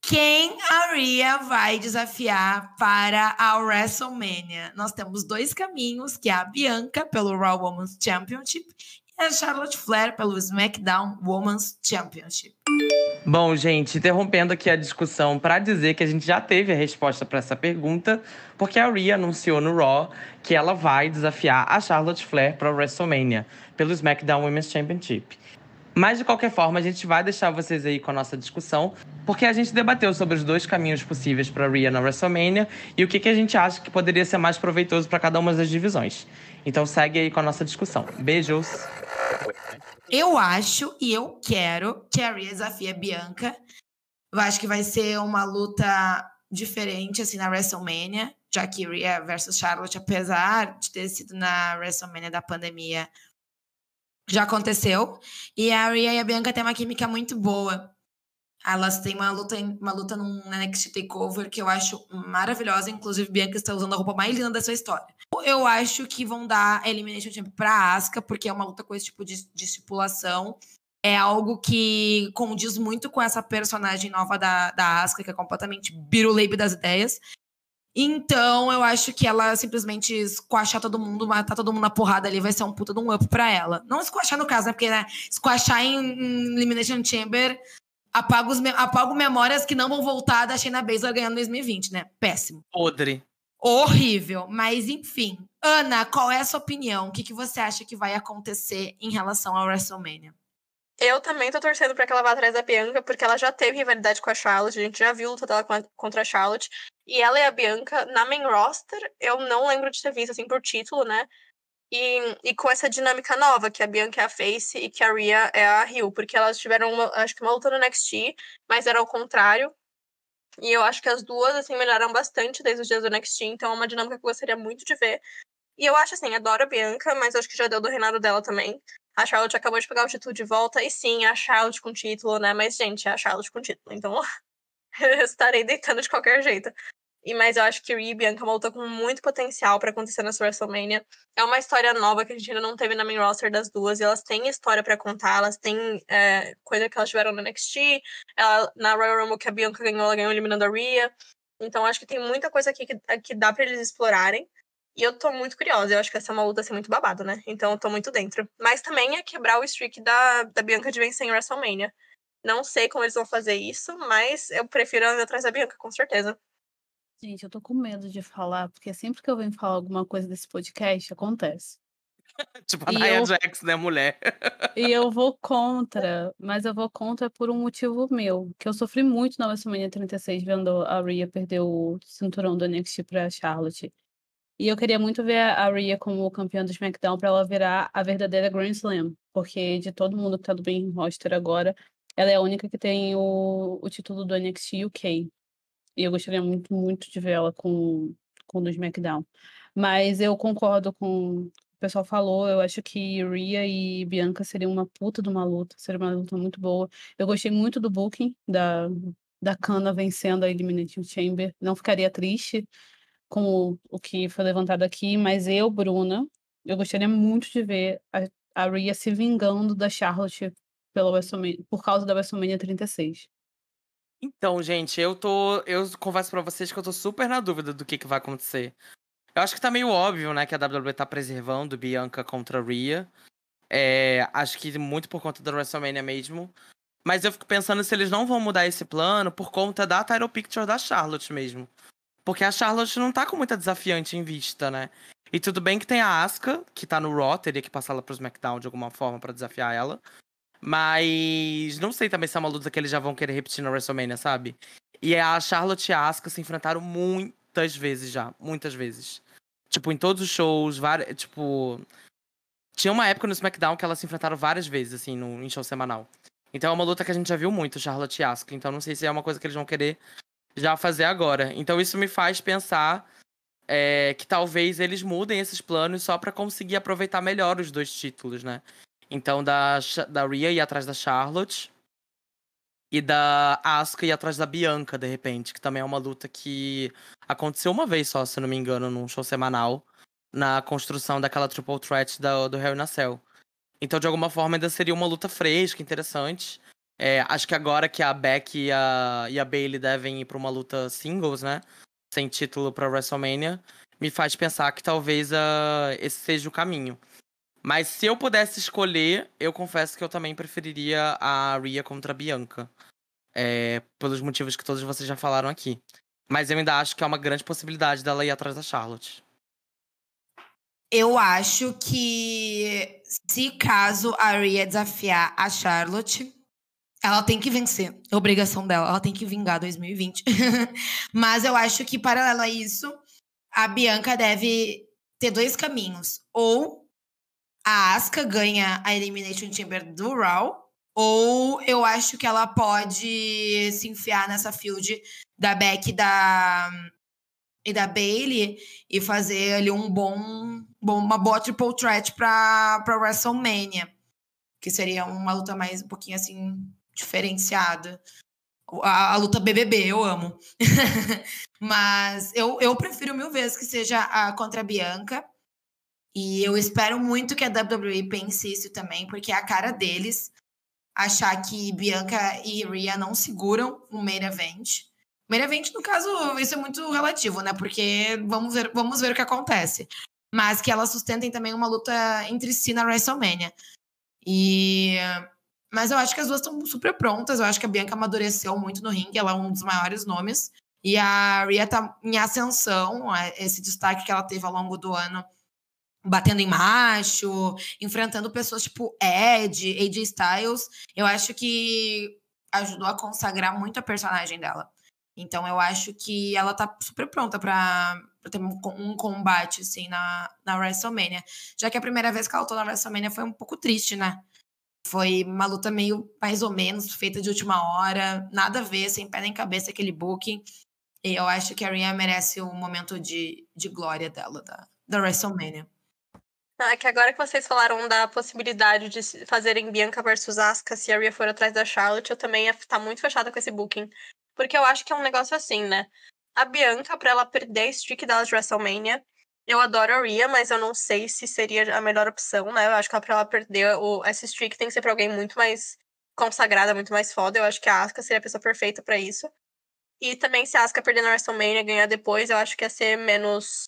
Quem a Rhea vai desafiar para a WrestleMania? Nós temos dois caminhos, que é a Bianca pelo Raw Women's Championship e a Charlotte Flair pelo SmackDown Women's Championship. Bom, gente, interrompendo aqui a discussão para dizer que a gente já teve a resposta para essa pergunta, porque a Rhea anunciou no Raw que ela vai desafiar a Charlotte Flair para a WrestleMania pelo SmackDown Women's Championship. Mas de qualquer forma, a gente vai deixar vocês aí com a nossa discussão, porque a gente debateu sobre os dois caminhos possíveis para Rhea na WrestleMania e o que, que a gente acha que poderia ser mais proveitoso para cada uma das divisões. Então segue aí com a nossa discussão. Beijos! Eu acho e eu quero que a Rhea desafie a Bianca. Eu acho que vai ser uma luta diferente, assim, na WrestleMania. já que Rhea versus Charlotte, apesar de ter sido na WrestleMania da pandemia, já aconteceu. E a Rhea e a Bianca têm uma química muito boa. Elas têm uma luta, uma luta num NXT Takeover que eu acho maravilhosa. Inclusive, Bianca está usando a roupa mais linda da sua história. Eu acho que vão dar Elimination Chamber pra Asuka, porque é uma luta com esse tipo de, de estipulação. É algo que condiz muito com essa personagem nova da, da Asuka, que é completamente biruleibe das ideias. Então, eu acho que ela simplesmente esquachar todo mundo, matar todo mundo na porrada ali, vai ser um puta de um up pra ela. Não esquachar no caso, né? Porque, né, esquachar em, em Elimination Chamber apaga, os, apaga memórias que não vão voltar da Shayna Baszler ganhando em 2020, né? Péssimo. Podre. Horrível. Mas, enfim. Ana, qual é a sua opinião? O que, que você acha que vai acontecer em relação ao WrestleMania? Eu também tô torcendo pra que ela vá atrás da Bianca, porque ela já teve rivalidade com a Charlotte, a gente já viu luta dela contra a Charlotte. E ela e a Bianca, na main roster, eu não lembro de ter visto, assim, por título, né? E, e com essa dinâmica nova, que a Bianca é a face e que a Rhea é a heel, porque elas tiveram, uma, acho que uma luta no NXT, mas era ao contrário. E eu acho que as duas, assim, melhoraram bastante desde os dias do NXT, então é uma dinâmica que eu gostaria muito de ver. E eu acho, assim, adoro a Bianca, mas acho que já deu do reinado dela também. A Charlotte acabou de pegar o título de volta, e sim, a Charlotte com título, né? Mas, gente, é a Charlotte com título, então eu estarei deitando de qualquer jeito. E, mas eu acho que Rhea e Bianca é uma luta com muito potencial para acontecer nessa WrestleMania. É uma história nova que a gente ainda não teve na main roster das duas. E elas têm história para contar, elas têm é, coisa que elas tiveram no NXT. Ela, na Royal Rumble que a Bianca ganhou, ela ganhou eliminando a Rhea. Então acho que tem muita coisa aqui que, que dá para eles explorarem. E eu tô muito curiosa. Eu acho que essa é uma luta assim, muito babado, né? Então eu tô muito dentro. Mas também é quebrar o streak da, da Bianca de vencer em WrestleMania. Não sei como eles vão fazer isso, mas eu prefiro ir atrás da Bianca, com certeza. Gente, eu tô com medo de falar, porque sempre que eu venho falar alguma coisa desse podcast, acontece. tipo a Nia eu... Jax, né, mulher? e eu vou contra, mas eu vou contra por um motivo meu, que eu sofri muito na WrestleMania 36 vendo a Rhea perder o cinturão do NXT pra Charlotte. E eu queria muito ver a Rhea como campeã do SmackDown para ela virar a verdadeira Grand Slam, porque de todo mundo que tá do bem roster agora, ela é a única que tem o, o título do NXT UK. E eu gostaria muito, muito de ver ela com, com o do SmackDown. Mas eu concordo com o pessoal falou. Eu acho que Rhea e Bianca seriam uma puta de uma luta. Seria uma luta muito boa. Eu gostei muito do booking da, da Kana vencendo a Elimination Chamber. Não ficaria triste com o, o que foi levantado aqui, mas eu, Bruna, eu gostaria muito de ver a, a Rhea se vingando da Charlotte pela por causa da WrestleMania 36. Então, gente, eu tô. Eu confesso pra vocês que eu tô super na dúvida do que, que vai acontecer. Eu acho que tá meio óbvio, né, que a WWE tá preservando Bianca contra Rhea. É, acho que muito por conta da WrestleMania mesmo. Mas eu fico pensando se eles não vão mudar esse plano por conta da title picture da Charlotte mesmo. Porque a Charlotte não tá com muita desafiante em vista, né? E tudo bem que tem a Asuka, que tá no Raw, teria que passar ela pro SmackDown de alguma forma para desafiar ela. Mas não sei também se é uma luta que eles já vão querer repetir na WrestleMania, sabe? E a Charlotte e a Asuka se enfrentaram muitas vezes já. Muitas vezes. Tipo, em todos os shows, várias. Tipo. Tinha uma época no SmackDown que elas se enfrentaram várias vezes, assim, no, em show semanal. Então é uma luta que a gente já viu muito, Charlotte e Asuka. Então não sei se é uma coisa que eles vão querer já fazer agora. Então isso me faz pensar é, que talvez eles mudem esses planos só para conseguir aproveitar melhor os dois títulos, né? Então, da, da Rhea ir atrás da Charlotte. E da Asuka ir atrás da Bianca, de repente. Que também é uma luta que aconteceu uma vez só, se não me engano, num show semanal. Na construção daquela triple threat do, Hell in a Cell. Então, de alguma forma, ainda seria uma luta fresca, interessante. É, acho que agora que a Beck e a, e a Bailey devem ir pra uma luta singles, né? Sem título pra WrestleMania. Me faz pensar que talvez uh, esse seja o caminho. Mas se eu pudesse escolher, eu confesso que eu também preferiria a Rhea contra a Bianca. É, pelos motivos que todos vocês já falaram aqui. Mas eu ainda acho que é uma grande possibilidade dela ir atrás da Charlotte. Eu acho que se caso a Rhea desafiar a Charlotte, ela tem que vencer. É obrigação dela. Ela tem que vingar 2020. Mas eu acho que, paralelo a isso, a Bianca deve ter dois caminhos. Ou a Asuka ganha a Elimination Chamber do Raw, ou eu acho que ela pode se enfiar nessa field da Beck da, e da Bailey e fazer ali um bom, bom uma boa triple threat para WrestleMania, que seria uma luta mais um pouquinho assim diferenciada. A, a luta BBB, eu amo. Mas eu, eu prefiro mil vezes que seja a contra a Bianca. E eu espero muito que a WWE pense isso também, porque é a cara deles achar que Bianca e Rhea não seguram o main event. Main event, no caso, isso é muito relativo, né? Porque vamos ver, vamos ver o que acontece. Mas que elas sustentem também uma luta entre si na WrestleMania. E mas eu acho que as duas estão super prontas. Eu acho que a Bianca amadureceu muito no ringue, ela é um dos maiores nomes. E a Rhea tá em ascensão, esse destaque que ela teve ao longo do ano batendo em macho, enfrentando pessoas tipo Ed, AJ Styles, eu acho que ajudou a consagrar muito a personagem dela. Então eu acho que ela tá super pronta para ter um, um, combate assim na, na WrestleMania. Já que a primeira vez que ela lutou na WrestleMania foi um pouco triste, né? Foi uma luta meio mais ou menos feita de última hora, nada a ver, sem pé nem cabeça aquele booking. E eu acho que a Rhea merece um momento de, de glória dela, da, da WrestleMania. É que agora que vocês falaram da possibilidade de fazerem Bianca versus Asuka se a Rhea for atrás da Charlotte, eu também ia estar tá muito fechada com esse booking. Porque eu acho que é um negócio assim, né? A Bianca, pra ela perder a streak dela de WrestleMania, eu adoro a Rhea, mas eu não sei se seria a melhor opção, né? Eu acho que pra ela perder o, essa streak tem que ser pra alguém muito mais consagrada, muito mais foda. Eu acho que a Asuka seria a pessoa perfeita para isso. E também se a Asuka perder na WrestleMania e ganhar depois, eu acho que ia ser menos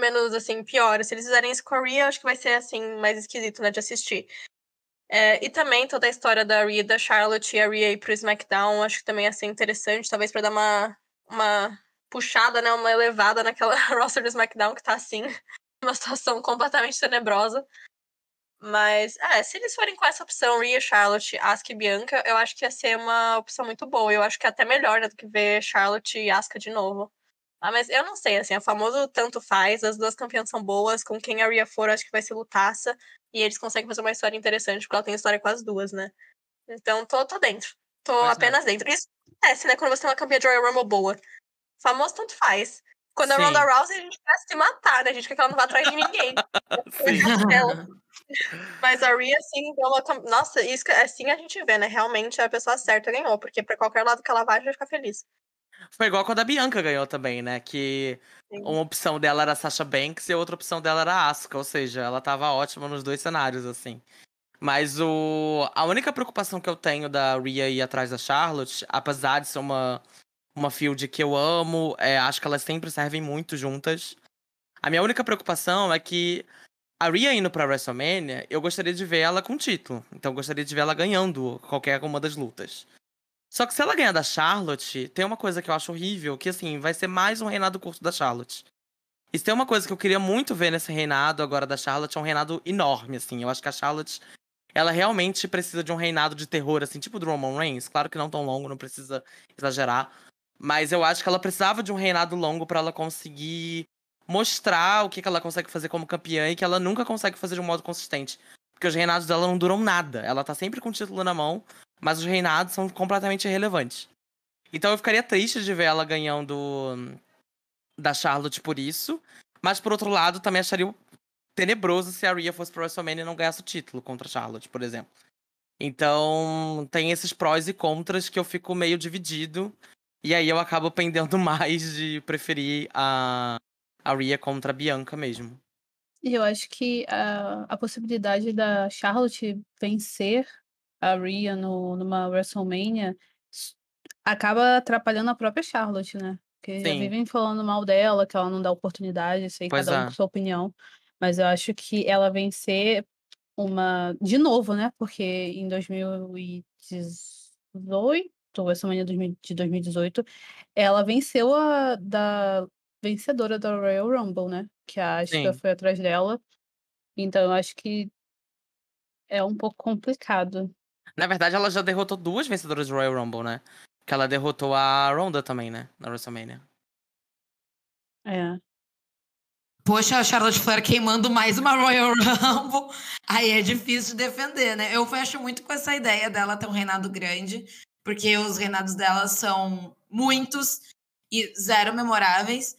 menos, assim, pior. Se eles fizerem isso com a Rhea, acho que vai ser, assim, mais esquisito, né, de assistir. É, e também toda a história da Rhea, da Charlotte e a Rhea ir pro SmackDown, acho que também ia ser interessante, talvez para dar uma, uma puxada, né, uma elevada naquela roster do SmackDown que tá, assim, uma situação completamente tenebrosa. Mas, é, se eles forem com essa opção, Rhea, Charlotte, Asuka e Bianca, eu acho que ia ser uma opção muito boa. Eu acho que é até melhor né, do que ver Charlotte e Asuka de novo. Ah, mas eu não sei, assim, é famoso tanto faz, as duas campeãs são boas, com quem a Rhea for, acho que vai ser lutaça, e eles conseguem fazer uma história interessante, porque ela tem história com as duas, né? Então, tô, tô dentro. Tô pois é. apenas é. dentro. Isso acontece, né, quando você tem uma campeã de Royal Rumble boa. Famoso tanto faz. Quando Sim. a Ronda Rousey, a gente quer se matar, né? A gente quer que ela não vá atrás de ninguém. Mas a Rhea, assim, deu uma... Nossa, isso, assim a gente vê, né? Realmente a pessoa certa ganhou, porque pra qualquer lado que ela vai, a gente vai ficar feliz. Foi igual quando a Bianca ganhou também, né? Que Sim. uma opção dela era a Sasha Banks e a outra opção dela era a Asuka. Ou seja, ela tava ótima nos dois cenários, assim. Mas o... a única preocupação que eu tenho da Rhea ir atrás da Charlotte, apesar de ser uma, uma field que eu amo, é, acho que elas sempre servem muito juntas. A minha única preocupação é que a Rhea indo pra WrestleMania, eu gostaria de ver ela com título. Então eu gostaria de ver ela ganhando qualquer uma das lutas. Só que se ela ganhar da Charlotte, tem uma coisa que eu acho horrível, que assim, vai ser mais um reinado curto da Charlotte. E se tem uma coisa que eu queria muito ver nesse reinado agora da Charlotte, é um reinado enorme, assim. Eu acho que a Charlotte, ela realmente precisa de um reinado de terror, assim, tipo do Roman Reigns. Claro que não tão longo, não precisa exagerar. Mas eu acho que ela precisava de um reinado longo para ela conseguir mostrar o que, que ela consegue fazer como campeã e que ela nunca consegue fazer de um modo consistente. Porque os reinados dela não duram nada. Ela tá sempre com o título na mão, mas os reinados são completamente irrelevantes. Então eu ficaria triste de ver ela ganhando hum, da Charlotte por isso. Mas por outro lado, também acharia tenebroso se a Rhea fosse pro WrestleMania e não ganhasse o título contra a Charlotte, por exemplo. Então, tem esses prós e contras que eu fico meio dividido. E aí eu acabo pendendo mais de preferir a, a Rhea contra a Bianca mesmo. Eu acho que a, a possibilidade da Charlotte vencer a Rhea no, numa WrestleMania acaba atrapalhando a própria Charlotte, né? Porque já vivem falando mal dela, que ela não dá oportunidade, sei, Pois cada um é. com sua opinião. Mas eu acho que ela vencer uma. De novo, né? Porque em 2018, WrestleMania de 2018, ela venceu a da vencedora da Royal Rumble, né? Que a Asuka Sim. foi atrás dela. Então eu acho que é um pouco complicado. Na verdade, ela já derrotou duas vencedoras do Royal Rumble, né? Que ela derrotou a Ronda também, né? Na WrestleMania. É. Poxa, a Charlotte Flair queimando mais uma Royal Rumble. Aí é difícil de defender, né? Eu fecho muito com essa ideia dela ter um reinado grande, porque os reinados dela são muitos. e zero memoráveis.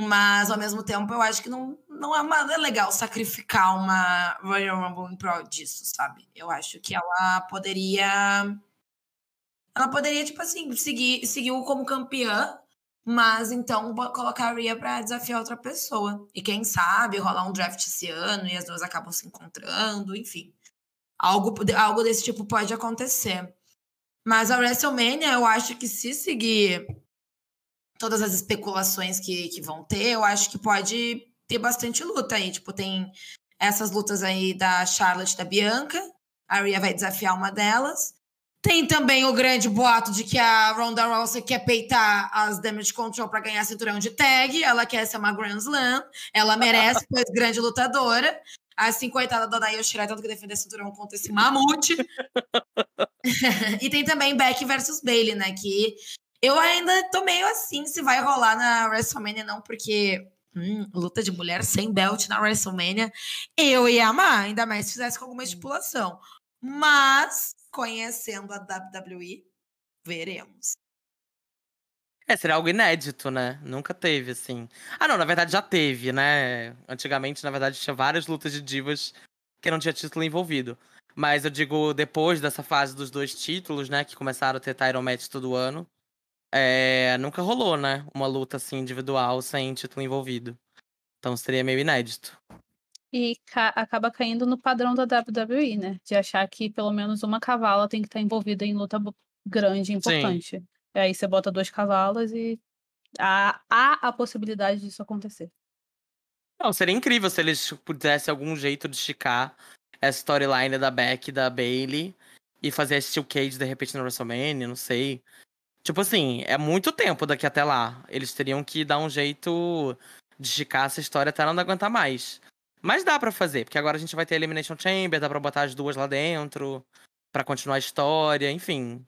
Mas, ao mesmo tempo, eu acho que não, não, é, uma, é legal sacrificar uma Royal Rumble em prol disso, sabe? Eu acho que ela poderia. Ela poderia, tipo assim, seguir, seguir como campeã, mas então colocar a Rhea pra desafiar outra pessoa. E quem sabe rolar um draft esse ano e as duas acabam se encontrando, enfim. Algo, algo desse tipo pode acontecer. Mas a WrestleMania, eu acho que se seguir todas as especulações que, que vão ter, eu acho que pode ter bastante luta aí. Tipo, tem essas lutas aí da Charlotte da Bianca. A Rhea vai desafiar uma delas. Tem também o grande boato de que a Ronda Rousey quer peitar as Damage Control para ganhar cinturão de tag. Ela quer ser uma Grand Slam. Ela merece, pois grande lutadora. Assim, coitada da Naomi Shirai, tanto que defender cinturão contra esse mamute. e tem também Beck versus Bailey, né? Que eu ainda tô meio assim se vai rolar na WrestleMania, não, porque hum, luta de mulher sem belt na WrestleMania, eu ia amar, ainda mais se fizesse com alguma estipulação. Mas, conhecendo a WWE, veremos. É, seria algo inédito, né? Nunca teve, assim. Ah, não, na verdade já teve, né? Antigamente, na verdade, tinha várias lutas de divas que não tinha título envolvido. Mas eu digo, depois dessa fase dos dois títulos, né? Que começaram a ter Title Match todo ano. É, nunca rolou, né? Uma luta assim individual sem título envolvido. Então seria meio inédito. E ca acaba caindo no padrão da WWE, né? De achar que pelo menos uma cavala tem que estar envolvida em luta grande, importante. Sim. E aí você bota dois cavalos e há, há a possibilidade disso acontecer. Não, seria incrível se eles pudessem algum jeito de esticar essa storyline da Beck e da Bailey e fazer a Steel Cage de repente no WrestleMania, não sei. Tipo assim, é muito tempo daqui até lá. Eles teriam que dar um jeito de esticar essa história até não aguentar mais. Mas dá para fazer, porque agora a gente vai ter Elimination Chamber, dá pra botar as duas lá dentro, para continuar a história, enfim.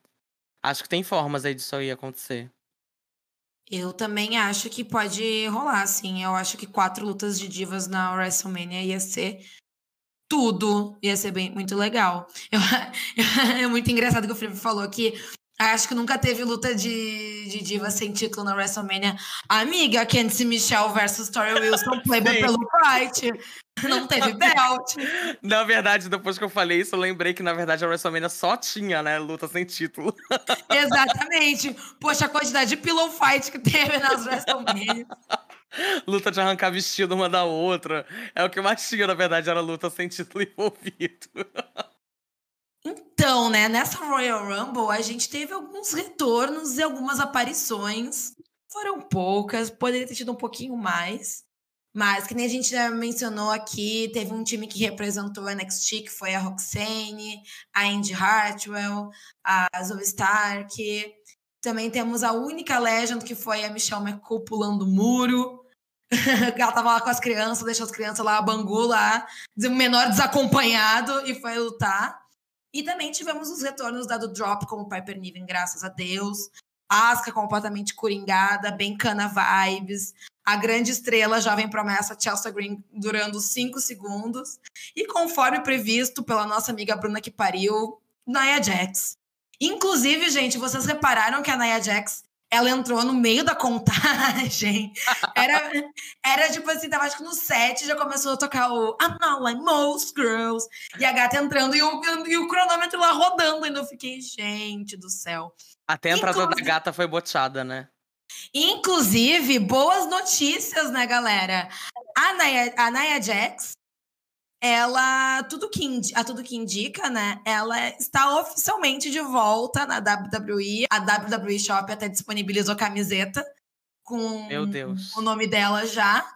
Acho que tem formas aí disso aí acontecer. Eu também acho que pode rolar, assim. Eu acho que quatro lutas de divas na WrestleMania ia ser tudo. Ia ser bem, muito legal. Eu, é muito engraçado que o Felipe falou que Acho que nunca teve luta de, de diva sem título na WrestleMania. Amiga, Candice Michelle versus Tori Wilson, Playboy pelo Pride. Não teve belt. Na verdade, depois que eu falei isso, eu lembrei que, na verdade, a WrestleMania só tinha, né, luta sem título. Exatamente. Poxa, a quantidade de pillow fight que teve nas WrestleMania. luta de arrancar vestido uma da outra. É o que mais tinha, na verdade, era luta sem título envolvido. Então, né, nessa Royal Rumble, a gente teve alguns retornos e algumas aparições. Foram poucas, poderia ter tido um pouquinho mais. Mas, que nem a gente já mencionou aqui, teve um time que representou a NXT, que foi a Roxane, a Indy Hartwell, a Zoe Stark. Também temos a única Legend, que foi a Michelle McCool pulando o muro. ela tava lá com as crianças, deixou as crianças lá, a Bangu lá, menor desacompanhado, e foi lutar. E também tivemos os retornos da do Drop como Piper Niven, graças a Deus. Asca completamente coringada, bem cana vibes. A grande estrela, jovem promessa, Chelsea Green, durando cinco segundos. E conforme previsto pela nossa amiga Bruna que pariu, Nia Jax. Inclusive, gente, vocês repararam que a Nia Jax ela entrou no meio da contagem. Era, era tipo assim, tava acho que no set já começou a tocar o I'm not like most girls. E a gata entrando e o, e o cronômetro lá rodando. E eu fiquei, gente do céu. Até a entrada da gata foi boteada, né? Inclusive, boas notícias, né, galera? A Naya, a Naya Jax, ela, tudo que, a tudo que indica, né? Ela está oficialmente de volta na WWE. A WWE Shop até disponibilizou camiseta com Meu Deus. o nome dela já.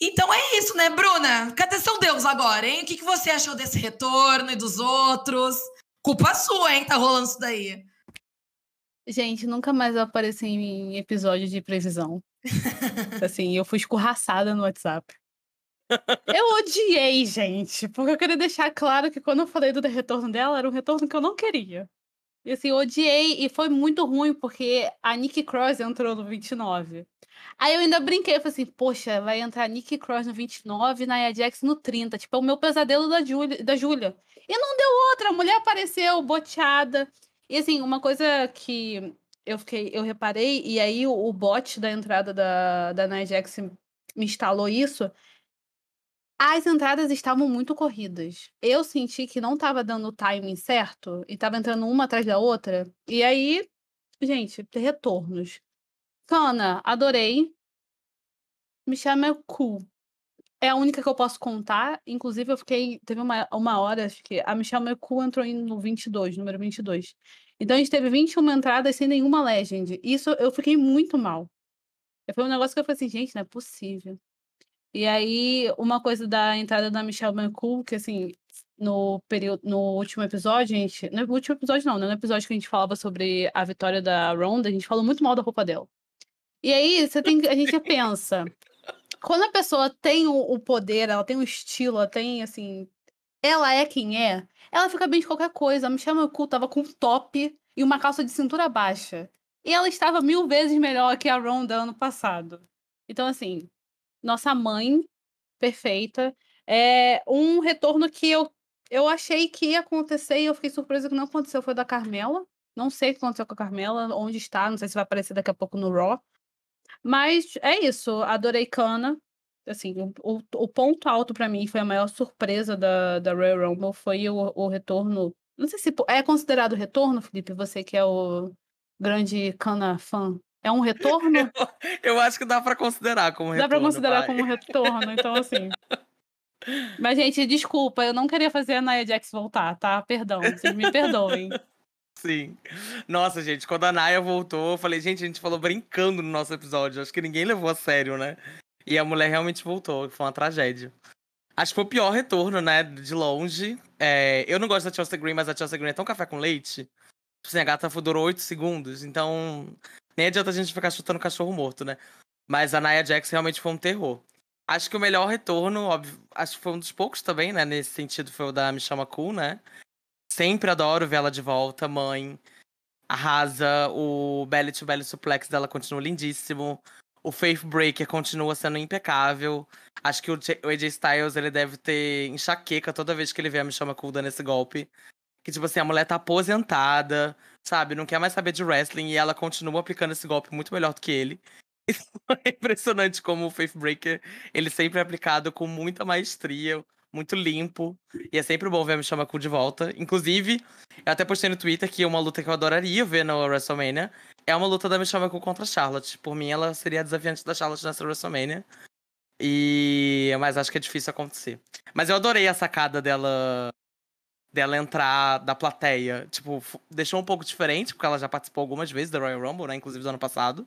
Então é isso, né, Bruna? Cadê seu Deus agora, hein? O que, que você achou desse retorno e dos outros? Culpa sua, hein? Tá rolando isso daí. Gente, nunca mais eu apareci em episódio de previsão. assim, eu fui escorraçada no WhatsApp. Eu odiei, gente, porque eu queria deixar claro que quando eu falei do retorno dela, era um retorno que eu não queria. E assim, odiei, e foi muito ruim, porque a Nick Cross entrou no 29. Aí eu ainda brinquei, falei assim, poxa, vai entrar Nick Cross no 29 e Nia Jax no 30. Tipo, é o meu pesadelo da Julia, da Julia. E não deu outra, a mulher apareceu boteada. E assim, uma coisa que eu fiquei, eu reparei, e aí o, o bot da entrada da, da Nia Jax me instalou isso. As entradas estavam muito corridas. Eu senti que não estava dando o timing certo e estava entrando uma atrás da outra. E aí, gente, retornos. Kana, adorei. Me chama Cool. É a única que eu posso contar. Inclusive, eu fiquei. Teve uma, uma hora, acho que a Michelle McCool entrou no 22, número 22. Então a gente teve 21 entradas sem nenhuma Legend. Isso eu fiquei muito mal. Foi um negócio que eu falei assim, gente, não é possível. E aí, uma coisa da entrada da Michelle McCool, que assim, no período, no último episódio, a gente. No último episódio, não, né? No episódio que a gente falava sobre a vitória da Ronda, a gente falou muito mal da roupa dela. E aí, você tem, a gente pensa, quando a pessoa tem o, o poder, ela tem o estilo, ela tem, assim, ela é quem é, ela fica bem de qualquer coisa. A Michelle McCool tava com um top e uma calça de cintura baixa. E ela estava mil vezes melhor que a Ronda ano passado. Então, assim, nossa mãe perfeita. É um retorno que eu, eu achei que ia acontecer e eu fiquei surpresa que não aconteceu. Foi da Carmela. Não sei o que aconteceu com a Carmela, onde está, não sei se vai aparecer daqui a pouco no Raw. Mas é isso, adorei Kana. Assim, o, o ponto alto para mim foi a maior surpresa da, da Royal Rumble foi o, o retorno. Não sei se é considerado retorno, Felipe, você que é o grande Kana fã. É um retorno? Eu, eu acho que dá para considerar como retorno. Dá para considerar pai. como retorno, então assim. Mas, gente, desculpa, eu não queria fazer a Nia Jax voltar, tá? Perdão, vocês me perdoem. Sim. Nossa, gente, quando a Naya voltou, eu falei, gente, a gente falou brincando no nosso episódio. Acho que ninguém levou a sério, né? E a mulher realmente voltou, foi uma tragédia. Acho que foi o pior retorno, né? De longe. É, eu não gosto da Chelsea Green, mas a Chelsea Green é tão café com leite. Tipo assim, a gata durou 8 segundos, então nem adianta a gente ficar chutando cachorro morto, né? Mas a Nia Jax realmente foi um terror. Acho que o melhor retorno, óbvio, acho que foi um dos poucos também, né? Nesse sentido, foi o da Michelle McCool, né? Sempre adoro ver ela de volta, mãe. Arrasa. O Belly to Belly Suplex dela continua lindíssimo. O Faith Breaker continua sendo impecável. Acho que o, AJ Styles ele deve ter enxaqueca toda vez que ele vê a Michelle McCool dando esse golpe. Que, tipo assim, a mulher tá aposentada, sabe? Não quer mais saber de wrestling e ela continua aplicando esse golpe muito melhor do que ele. É impressionante como o Faith Breaker ele sempre é aplicado com muita maestria, muito limpo. E é sempre bom ver a Michelle McCool de volta. Inclusive, eu até postei no Twitter que uma luta que eu adoraria ver no WrestleMania é uma luta da Michelle McCool contra a Charlotte. Por mim, ela seria a desafiante da Charlotte nessa WrestleMania. E... Mas acho que é difícil acontecer. Mas eu adorei a sacada dela dela entrar da plateia. Tipo, deixou um pouco diferente, porque ela já participou algumas vezes da Royal Rumble, né? Inclusive do ano passado.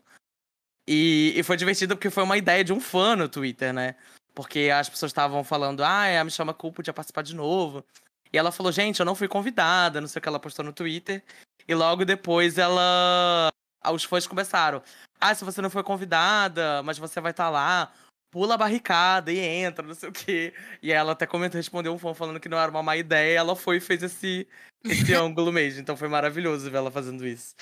E, e foi divertido porque foi uma ideia de um fã no Twitter, né? Porque as pessoas estavam falando, ah, a Michelle McCool podia participar de novo. E ela falou, gente, eu não fui convidada, não sei o que ela postou no Twitter. E logo depois ela. Os fãs começaram. Ah, se você não foi convidada, mas você vai estar tá lá, pula a barricada e entra, não sei o quê. E ela até comentou, respondeu um fã falando que não era uma má ideia. ela foi e fez esse, esse ângulo mesmo. Então foi maravilhoso ver ela fazendo isso.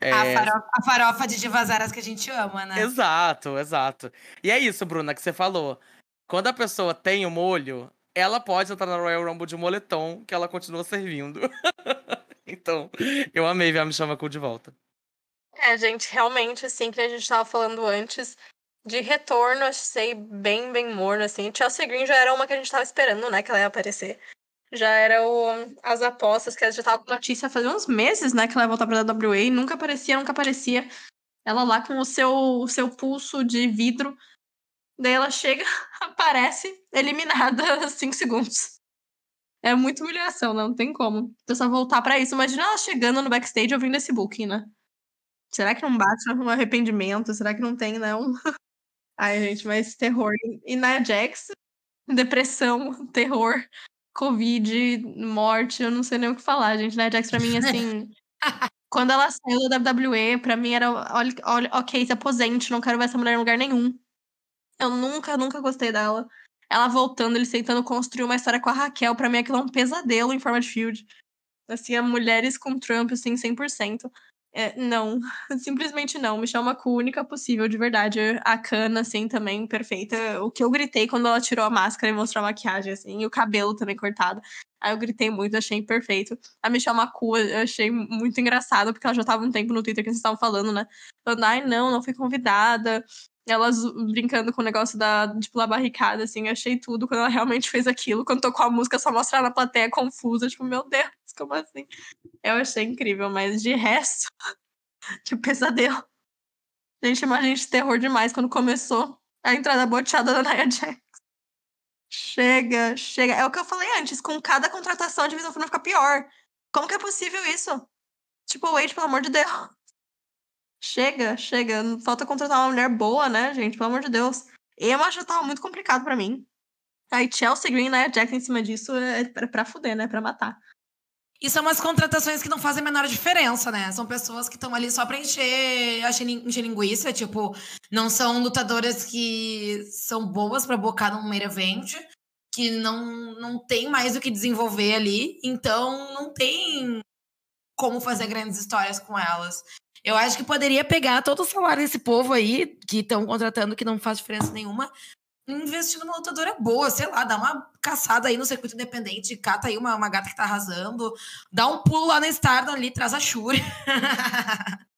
É... A, farofa, a, farofa, de divazaras que a gente ama, né? Exato, exato. E é isso, Bruna, que você falou. Quando a pessoa tem o molho, ela pode entrar na Royal Rumble de moletom, que ela continua servindo. então, eu amei ver a Michelle McCool de volta. É, gente, realmente, assim, que a gente tava falando antes, de retorno, achei bem, bem morno, assim. Chelsea Green já era uma que a gente tava esperando, né, que ela ia aparecer. Já era o, as apostas, que a gente tava com notícia fazia uns meses, né, que ela ia voltar pra WWE, e nunca aparecia, nunca aparecia. Ela lá com o seu, o seu pulso de vidro Daí ela chega, aparece, eliminada 5 segundos. É muita humilhação, não tem como. Então só voltar para isso. Imagina ela chegando no backstage ouvindo esse booking, né? Será que não bate um arrependimento? Será que não tem, não? Ai, gente, mas terror. E na Jax, depressão, terror, Covid, morte, eu não sei nem o que falar, gente. Na Jax, pra mim, assim. quando ela saiu da WWE, pra mim era, olha, olha, ok, se aposente, não quero ver essa mulher em lugar nenhum. Eu nunca, nunca gostei dela. Ela voltando, eles tentando construir uma história com a Raquel, pra mim aquilo é um pesadelo em forma de field. Assim, a mulheres com Trump, assim, 100%. É, não, simplesmente não. Me chama única possível, de verdade. A cana, assim, também, perfeita. O que eu gritei quando ela tirou a máscara e mostrou a maquiagem, assim, e o cabelo também cortado. Aí eu gritei muito, achei perfeito. A Michelle Macu, eu achei muito engraçado, porque ela já tava um tempo no Twitter que vocês estavam falando, né? Falando, ai, não, não fui convidada. Elas brincando com o negócio da, de pular barricada, assim, achei tudo quando ela realmente fez aquilo. Quando tocou a música, só mostrar na plateia confusa, tipo, meu Deus, como assim? Eu achei incrível, mas de resto, que pesadelo. Gente, imagina de terror demais quando começou a entrada boteada da Nia Jax. Chega, chega. É o que eu falei antes, com cada contratação a divisão feminina fica pior. Como que é possível isso? Tipo, Wade, pelo amor de Deus. Chega, chega. Falta contratar uma mulher boa, né, gente? Pelo amor de Deus. Emma já tava muito complicado para mim. Aí Chelsea Green, né, Jack em cima disso é pra, pra fuder, né? Pra matar. E são umas contratações que não fazem a menor diferença, né? São pessoas que estão ali só pra encher, encher linguiça. Tipo, não são lutadoras que são boas para bocar num main event, que não, não tem mais o que desenvolver ali. Então, não tem como fazer grandes histórias com elas. Eu acho que poderia pegar todo o salário desse povo aí, que estão contratando, que não faz diferença nenhuma, investir numa lutadora boa, sei lá, dá uma caçada aí no circuito independente, cata aí uma, uma gata que tá arrasando, dá um pulo lá na Stardom ali, traz a Shuri.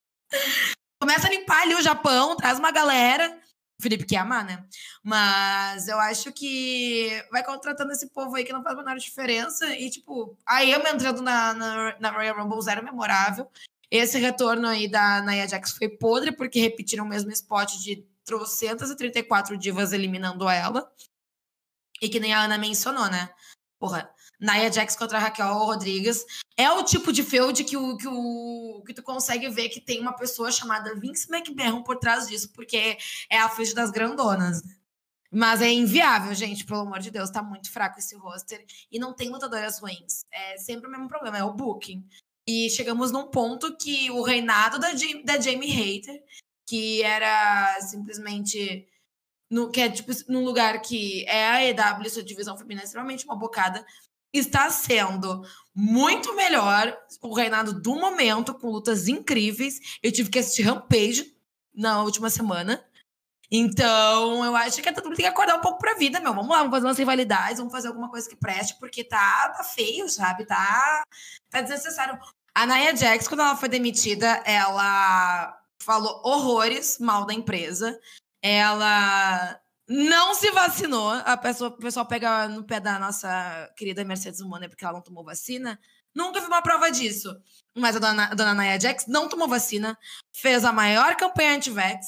Começa a limpar ali o Japão, traz uma galera. O Felipe quer amar, né? Mas eu acho que vai contratando esse povo aí que não faz a menor diferença. E, tipo, a Emma entrando na, na, na Royal Rumble zero memorável. Esse retorno aí da Nia Jax foi podre, porque repetiram o mesmo spot de trocentas e 34 divas eliminando ela. E que nem a Ana mencionou, né? Porra, Nia Jax contra Raquel Rodrigues. É o tipo de feud que, o, que, o, que tu consegue ver que tem uma pessoa chamada Vince McMahon por trás disso, porque é a feud das grandonas. Mas é inviável, gente, pelo amor de Deus, tá muito fraco esse roster. E não tem lutadoras ruins. É sempre o mesmo problema, é o booking. E chegamos num ponto que o reinado da, da Jamie Hater que era simplesmente no, que é tipo num lugar que é a EW, sua divisão feminina é extremamente uma bocada, está sendo muito melhor o reinado do momento, com lutas incríveis. Eu tive que assistir Rampage na última semana. Então, eu acho que todo mundo tem que acordar um pouco pra vida, meu. Vamos lá, vamos fazer umas rivalidades, vamos fazer alguma coisa que preste, porque tá, tá feio, sabe? Tá, tá desnecessário. A Nia Jax, quando ela foi demitida, ela falou horrores mal da empresa. Ela não se vacinou. A pessoa, o pessoal pega no pé da nossa querida Mercedes Humana porque ela não tomou vacina. Nunca vi uma prova disso. Mas a dona, a dona Naya Jax não tomou vacina, fez a maior campanha anti-vax,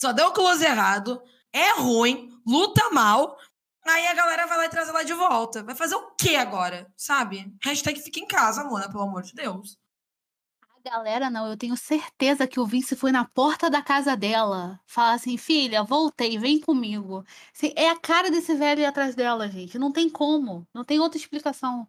só deu o close errado, é ruim, luta mal. Aí a galera vai lá e traz ela de volta. Vai fazer o quê agora? Sabe? Hashtag fica em casa, Mona, pelo amor de Deus galera não, eu tenho certeza que o Vince foi na porta da casa dela. Fala assim, filha, voltei, vem comigo. Assim, é a cara desse velho atrás dela, gente. Não tem como. Não tem outra explicação.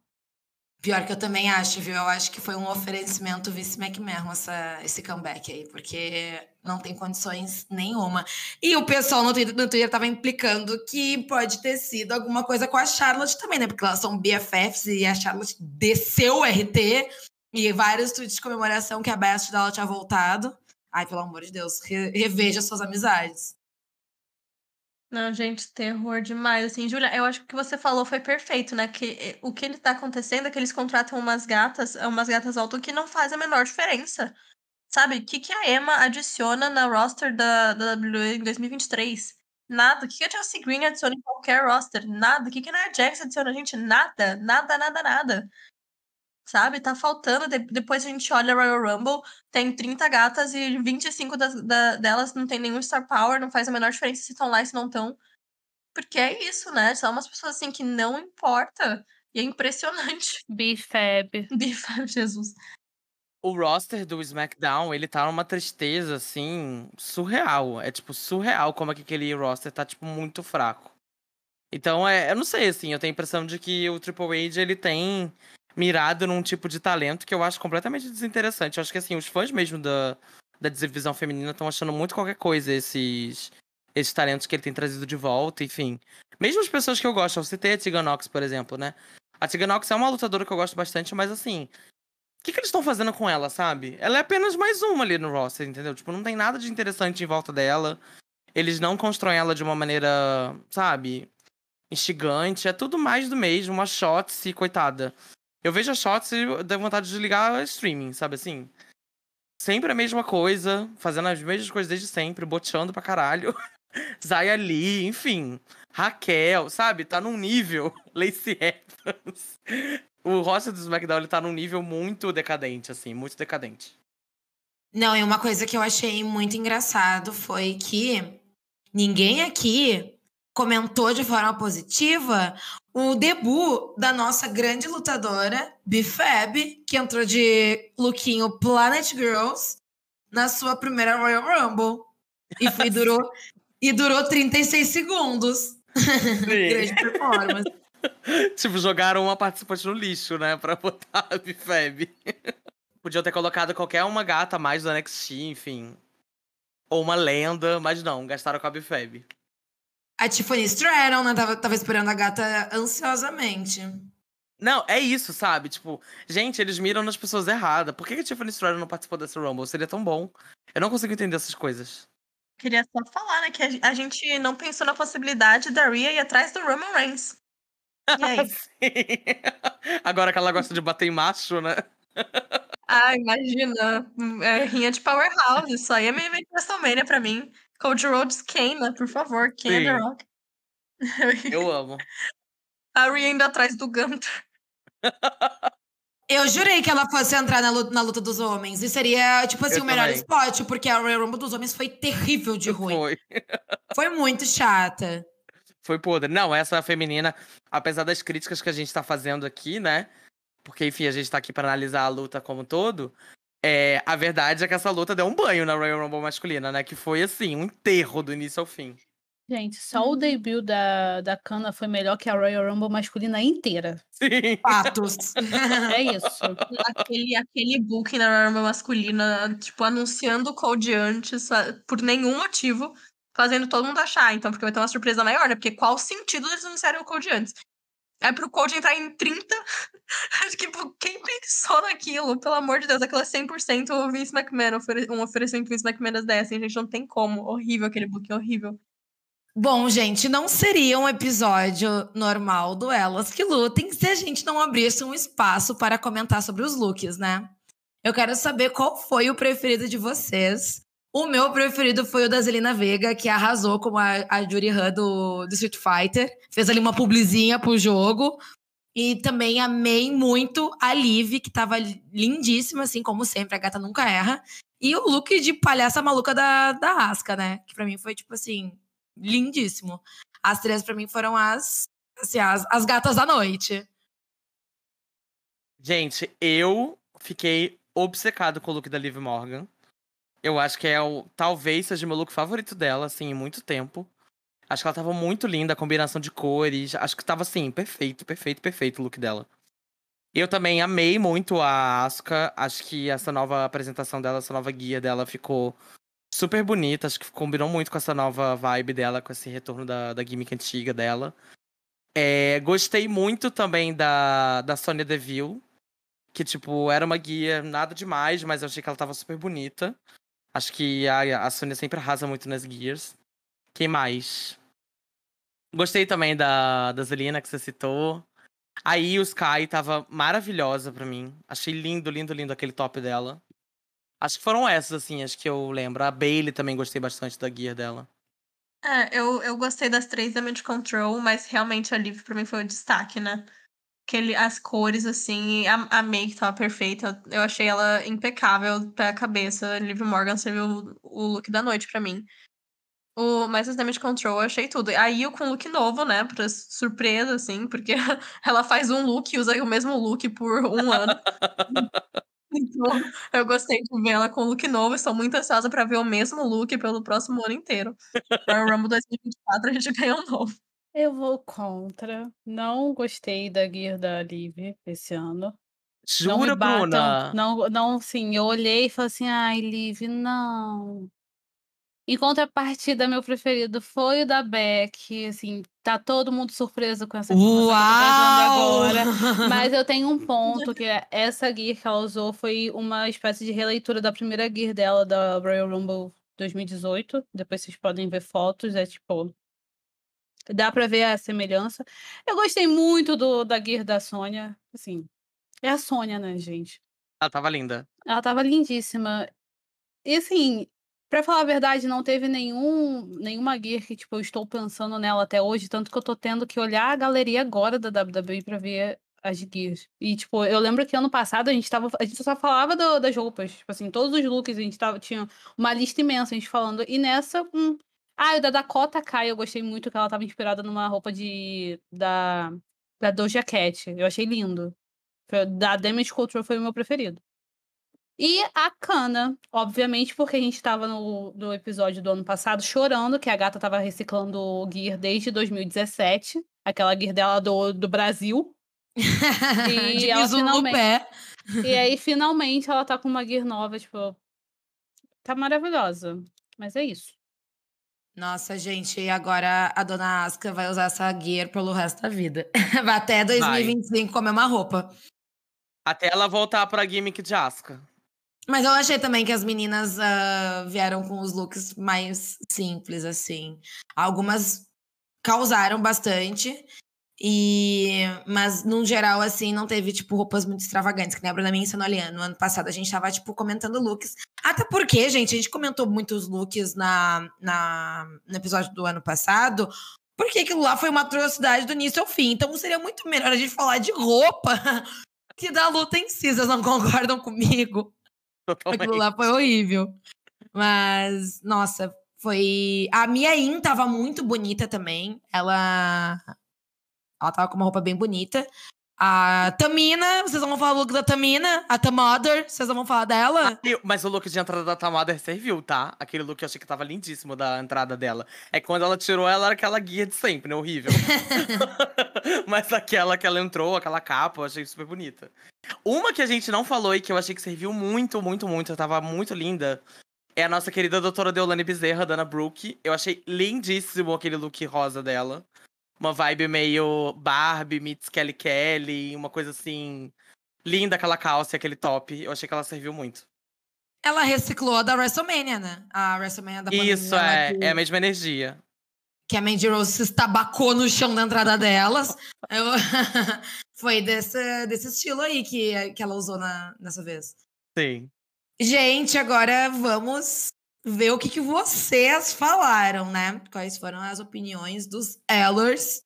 Pior que eu também acho, viu? Eu acho que foi um oferecimento Vince McMahon essa, esse comeback aí, porque não tem condições nenhuma. E o pessoal no Twitter, no Twitter tava implicando que pode ter sido alguma coisa com a Charlotte também, né? Porque elas são BFFs e a Charlotte desceu o RT e vários tweets de comemoração que a best dela tinha voltado. Ai, pelo amor de Deus, re reveja suas amizades. Não, gente, terror demais. Assim, Júlia, eu acho que o que você falou foi perfeito, né? Que eh, o que ele tá acontecendo é que eles contratam umas gatas, umas gatas altas que não faz a menor diferença. Sabe? O que, que a Emma adiciona na roster da, da WWE em 2023? Nada. O que, que a Chelsea Green adiciona em qualquer roster? Nada. O que, que a Nia Jax adiciona, gente? Nada. Nada, nada, nada sabe? Tá faltando. De depois a gente olha Royal Rumble, tem 30 gatas e 25 das, da, delas não tem nenhum Star Power, não faz a menor diferença se estão lá e se não estão. Porque é isso, né? São umas pessoas assim que não importa. E é impressionante. Bifab. Bifab, Jesus. O roster do SmackDown, ele tá numa tristeza, assim, surreal. É, tipo, surreal como é que aquele roster tá, tipo, muito fraco. Então, é, eu não sei, assim, eu tenho a impressão de que o Triple H, ele tem mirado num tipo de talento que eu acho completamente desinteressante. Eu acho que assim, os fãs mesmo da, da divisão feminina estão achando muito qualquer coisa esses esses talentos que ele tem trazido de volta, enfim. Mesmo as pessoas que eu gosto, eu citei a Tegan Nox, por exemplo, né? A Tegan Nox é uma lutadora que eu gosto bastante, mas assim, o que, que eles estão fazendo com ela, sabe? Ela é apenas mais uma ali no roster, entendeu? Tipo, não tem nada de interessante em volta dela. Eles não constroem ela de uma maneira, sabe? instigante. É tudo mais do mesmo, uma Shotzi, coitada. Eu vejo a Shotzi e dá vontade de ligar streaming, sabe assim? Sempre a mesma coisa, fazendo as mesmas coisas desde sempre, boteando pra caralho. Zaya enfim. Raquel, sabe? Tá num nível. Lacey Evans. O roster do SmackDown ele tá num nível muito decadente, assim, muito decadente. Não, e uma coisa que eu achei muito engraçado foi que ninguém aqui comentou de forma positiva o debut da nossa grande lutadora, Bifab, que entrou de lookinho Planet Girls na sua primeira Royal Rumble. E foi, durou, e durou 36 segundos. grande performance. tipo, jogaram uma participante no lixo, né? Pra botar a Bifab. Podiam ter colocado qualquer uma gata mais do NXT, enfim. Ou uma lenda, mas não, gastaram com a Bifab. A Tiffany Stratton, né? Tava, tava esperando a gata ansiosamente. Não, é isso, sabe? Tipo, gente, eles miram nas pessoas erradas. Por que a Tiffany Stratton não participou dessa Rumble? Seria tão bom. Eu não consigo entender essas coisas. Queria só falar, né, que a gente não pensou na possibilidade da Rhea ir atrás do Roman Reigns. E aí? Agora que ela gosta de bater em macho, né? Ah, imagina. É, rinha de Powerhouse. Isso aí é meio WrestleMania pra mim. Cody Rhodes queima, por favor. É The Rock? Eu amo. A Rhea indo atrás do Gunter. Eu jurei que ela fosse entrar na luta, na luta dos homens. E seria, tipo assim, Eu o melhor também. spot, porque a Royal Rumble dos homens foi terrível de ruim. Foi. Foi muito chata. Foi podre. Não, essa feminina, apesar das críticas que a gente tá fazendo aqui, né? Porque, enfim, a gente tá aqui pra analisar a luta como um todo. É, a verdade é que essa luta deu um banho na Royal Rumble masculina, né? Que foi, assim, um enterro do início ao fim. Gente, só o debut da, da Kana foi melhor que a Royal Rumble masculina inteira. Sim. Fatos. É isso. Aquele, aquele booking na Royal Rumble masculina, tipo, anunciando o Code antes, fa- por nenhum motivo, fazendo todo mundo achar. Então, porque vai ter uma surpresa maior, né? Porque qual o sentido eles anunciarem o Code antes? É pro Code entrar em 30? Acho que tipo, quem pensou naquilo? Pelo amor de Deus, aquilo é 100% o Vince McMahon, um oferecimento Vince McMahon dessa, hein, gente, não tem como. Horrível aquele booking, horrível. Bom, gente, não seria um episódio normal do Elas que Lutem se a gente não abrisse um espaço para comentar sobre os looks, né? Eu quero saber qual foi o preferido de vocês. O meu preferido foi o da Zelina Vega, que arrasou como a, a Jury Han do, do Street Fighter. Fez ali uma publizinha pro jogo. E também amei muito a Liv, que tava lindíssima, assim como sempre, a gata nunca erra. E o look de palhaça maluca da, da Asca, né? Que pra mim foi, tipo assim, lindíssimo. As três, pra mim, foram as, assim, as, as gatas da noite. Gente, eu fiquei obcecado com o look da Liv Morgan. Eu acho que é o. Talvez seja o meu look favorito dela, assim, em muito tempo. Acho que ela tava muito linda, a combinação de cores. Acho que tava, assim, perfeito, perfeito, perfeito o look dela. Eu também amei muito a Asuka. Acho que essa nova apresentação dela, essa nova guia dela ficou super bonita. Acho que combinou muito com essa nova vibe dela, com esse retorno da, da gimmick antiga dela. É, gostei muito também da, da Sonya Deville. Que, tipo, era uma guia nada demais, mas eu achei que ela tava super bonita. Acho que a, a Sonya sempre arrasa muito nas guias. Quem mais? Gostei também da, da Zelina que você citou. Aí o Sky tava maravilhosa pra mim. Achei lindo, lindo, lindo aquele top dela. Acho que foram essas, assim, acho que eu lembro. A Bailey também gostei bastante da guia dela. É, eu, eu gostei das três da Mid Control, mas realmente a Liv pra mim foi o destaque, né? Aquele, as cores, assim, a, a make tava perfeita. Eu achei ela impecável pé a cabeça. Liv Morgan serviu o, o look da noite pra mim. O, mas as Damage Control eu achei tudo. Aí eu com look novo, né? Pra surpresa, assim, porque ela faz um look e usa o mesmo look por um ano. Então, eu gostei de ver ela com look novo. Estou muito ansiosa pra ver o mesmo look pelo próximo ano inteiro. Royal Rumble 2024 a gente ganhou um novo. Eu vou contra. Não gostei da gear da Liv esse ano. Não me Jura, batam. Bruna? Não, não, sim, eu olhei e falei assim, ai, Liv, não. Em contrapartida, meu preferido foi o da Beck, assim, tá todo mundo surpreso com essa que eu tô trazendo agora. Mas eu tenho um ponto, que é essa gear que ela usou foi uma espécie de releitura da primeira gear dela, da Royal Rumble 2018. Depois vocês podem ver fotos, é tipo... Dá pra ver a semelhança. Eu gostei muito do, da gear da Sônia. Assim, é a Sônia, né, gente? Ela tava linda. Ela tava lindíssima. E assim, pra falar a verdade, não teve nenhum, nenhuma gear que, tipo, eu estou pensando nela até hoje, tanto que eu tô tendo que olhar a galeria agora da WWE pra ver as gears. E, tipo, eu lembro que ano passado a gente tava. A gente só falava do- das roupas. Tipo assim, todos os looks, a gente tava, tinha uma lista imensa, a gente falando. E nessa, hum, ah, o da Dakota Kai, eu gostei muito que ela tava inspirada numa roupa de. da. da Doja Cat. Eu achei lindo. Foi- Da Damage Control foi o meu preferido. E a Kana, obviamente, porque a gente tava no, no episódio do ano passado chorando que a gata tava reciclando o gear desde 2017. Aquela gear dela do, do Brasil. E de ela finalmente- pé. E aí, finalmente, ela tá com uma gear nova, tipo. Tá maravilhosa. Mas é isso. Nossa, gente, e agora a dona Aska vai usar essa gear pelo resto da vida. Vai até 2025 comer uma roupa. Até ela voltar pra gimmick de Asuka. Mas eu achei também que as meninas ah, vieram com os looks mais simples, assim. Algumas causaram bastante. E, mas, no geral, assim, não teve, tipo, roupas muito extravagantes, que nem a Bruna ali. No ano passado a gente tava, tipo, comentando looks. Até porque, gente, a gente comentou muitos looks na, na, no episódio do ano passado, porque aquilo lá foi uma atrocidade do início ao fim. Então seria muito melhor a gente falar de roupa que da luta em si. Vocês não concordam comigo? Totalmente. Aquilo lá foi horrível. Mas, nossa, foi. A Mia In tava muito bonita também. Ela. Ela tava com uma roupa bem bonita. A Tamina, vocês vão falar do look da Tamina? A Tamother, vocês vão falar dela? E- Mas o look de entrada da Tamada serviu, tá? Aquele look eu achei que tava lindíssimo da entrada dela. É que quando ela tirou, ela era aquela guia de sempre, né? Horrível. Mas aquela que ela entrou, aquela capa, eu achei super bonita. Uma que a gente não falou e que eu achei que serviu muito, muito, muito, tava muito linda, é a nossa querida doutora Deolane Bezerra, Dana Brooke. Eu achei lindíssimo aquele look rosa dela. Uma vibe meio Barbie meets Kelly Kelly, uma coisa assim. Linda aquela calça e aquele top. Eu achei que ela serviu muito. Ela reciclou a da WrestleMania, né? A WrestleMania da pandemia, Isso, é, que, é a mesma energia. que a Mandy Rose se estabacou no chão da entrada delas. Eu- Foi desse, desse estilo aí que, que ela usou na, nessa vez. Sim. Gente, agora vamos ver o que, que vocês falaram, né? Quais foram as opiniões dos Ellers.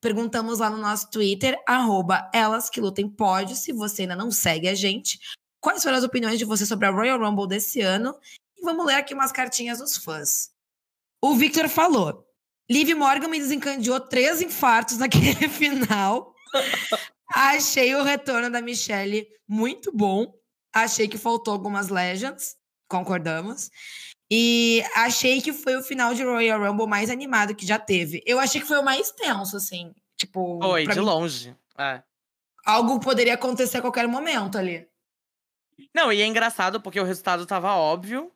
Perguntamos lá no nosso Twitter, arroba elas que lutem pode, se você ainda não segue a gente. Quais foram as opiniões de você sobre a Royal Rumble desse ano? E vamos ler aqui umas cartinhas dos fãs. O Victor falou: Liv Morgan me desencadeou três infartos naquele final. Achei o retorno da Michelle muito bom. Achei que faltou algumas Legends, concordamos. E achei que foi o final de Royal Rumble mais animado que já teve. Eu achei que foi o mais tenso, assim. Tipo, Foi, de mim, longe. É. algo poderia acontecer a qualquer momento ali. Não, e é engraçado porque o resultado tava óbvio,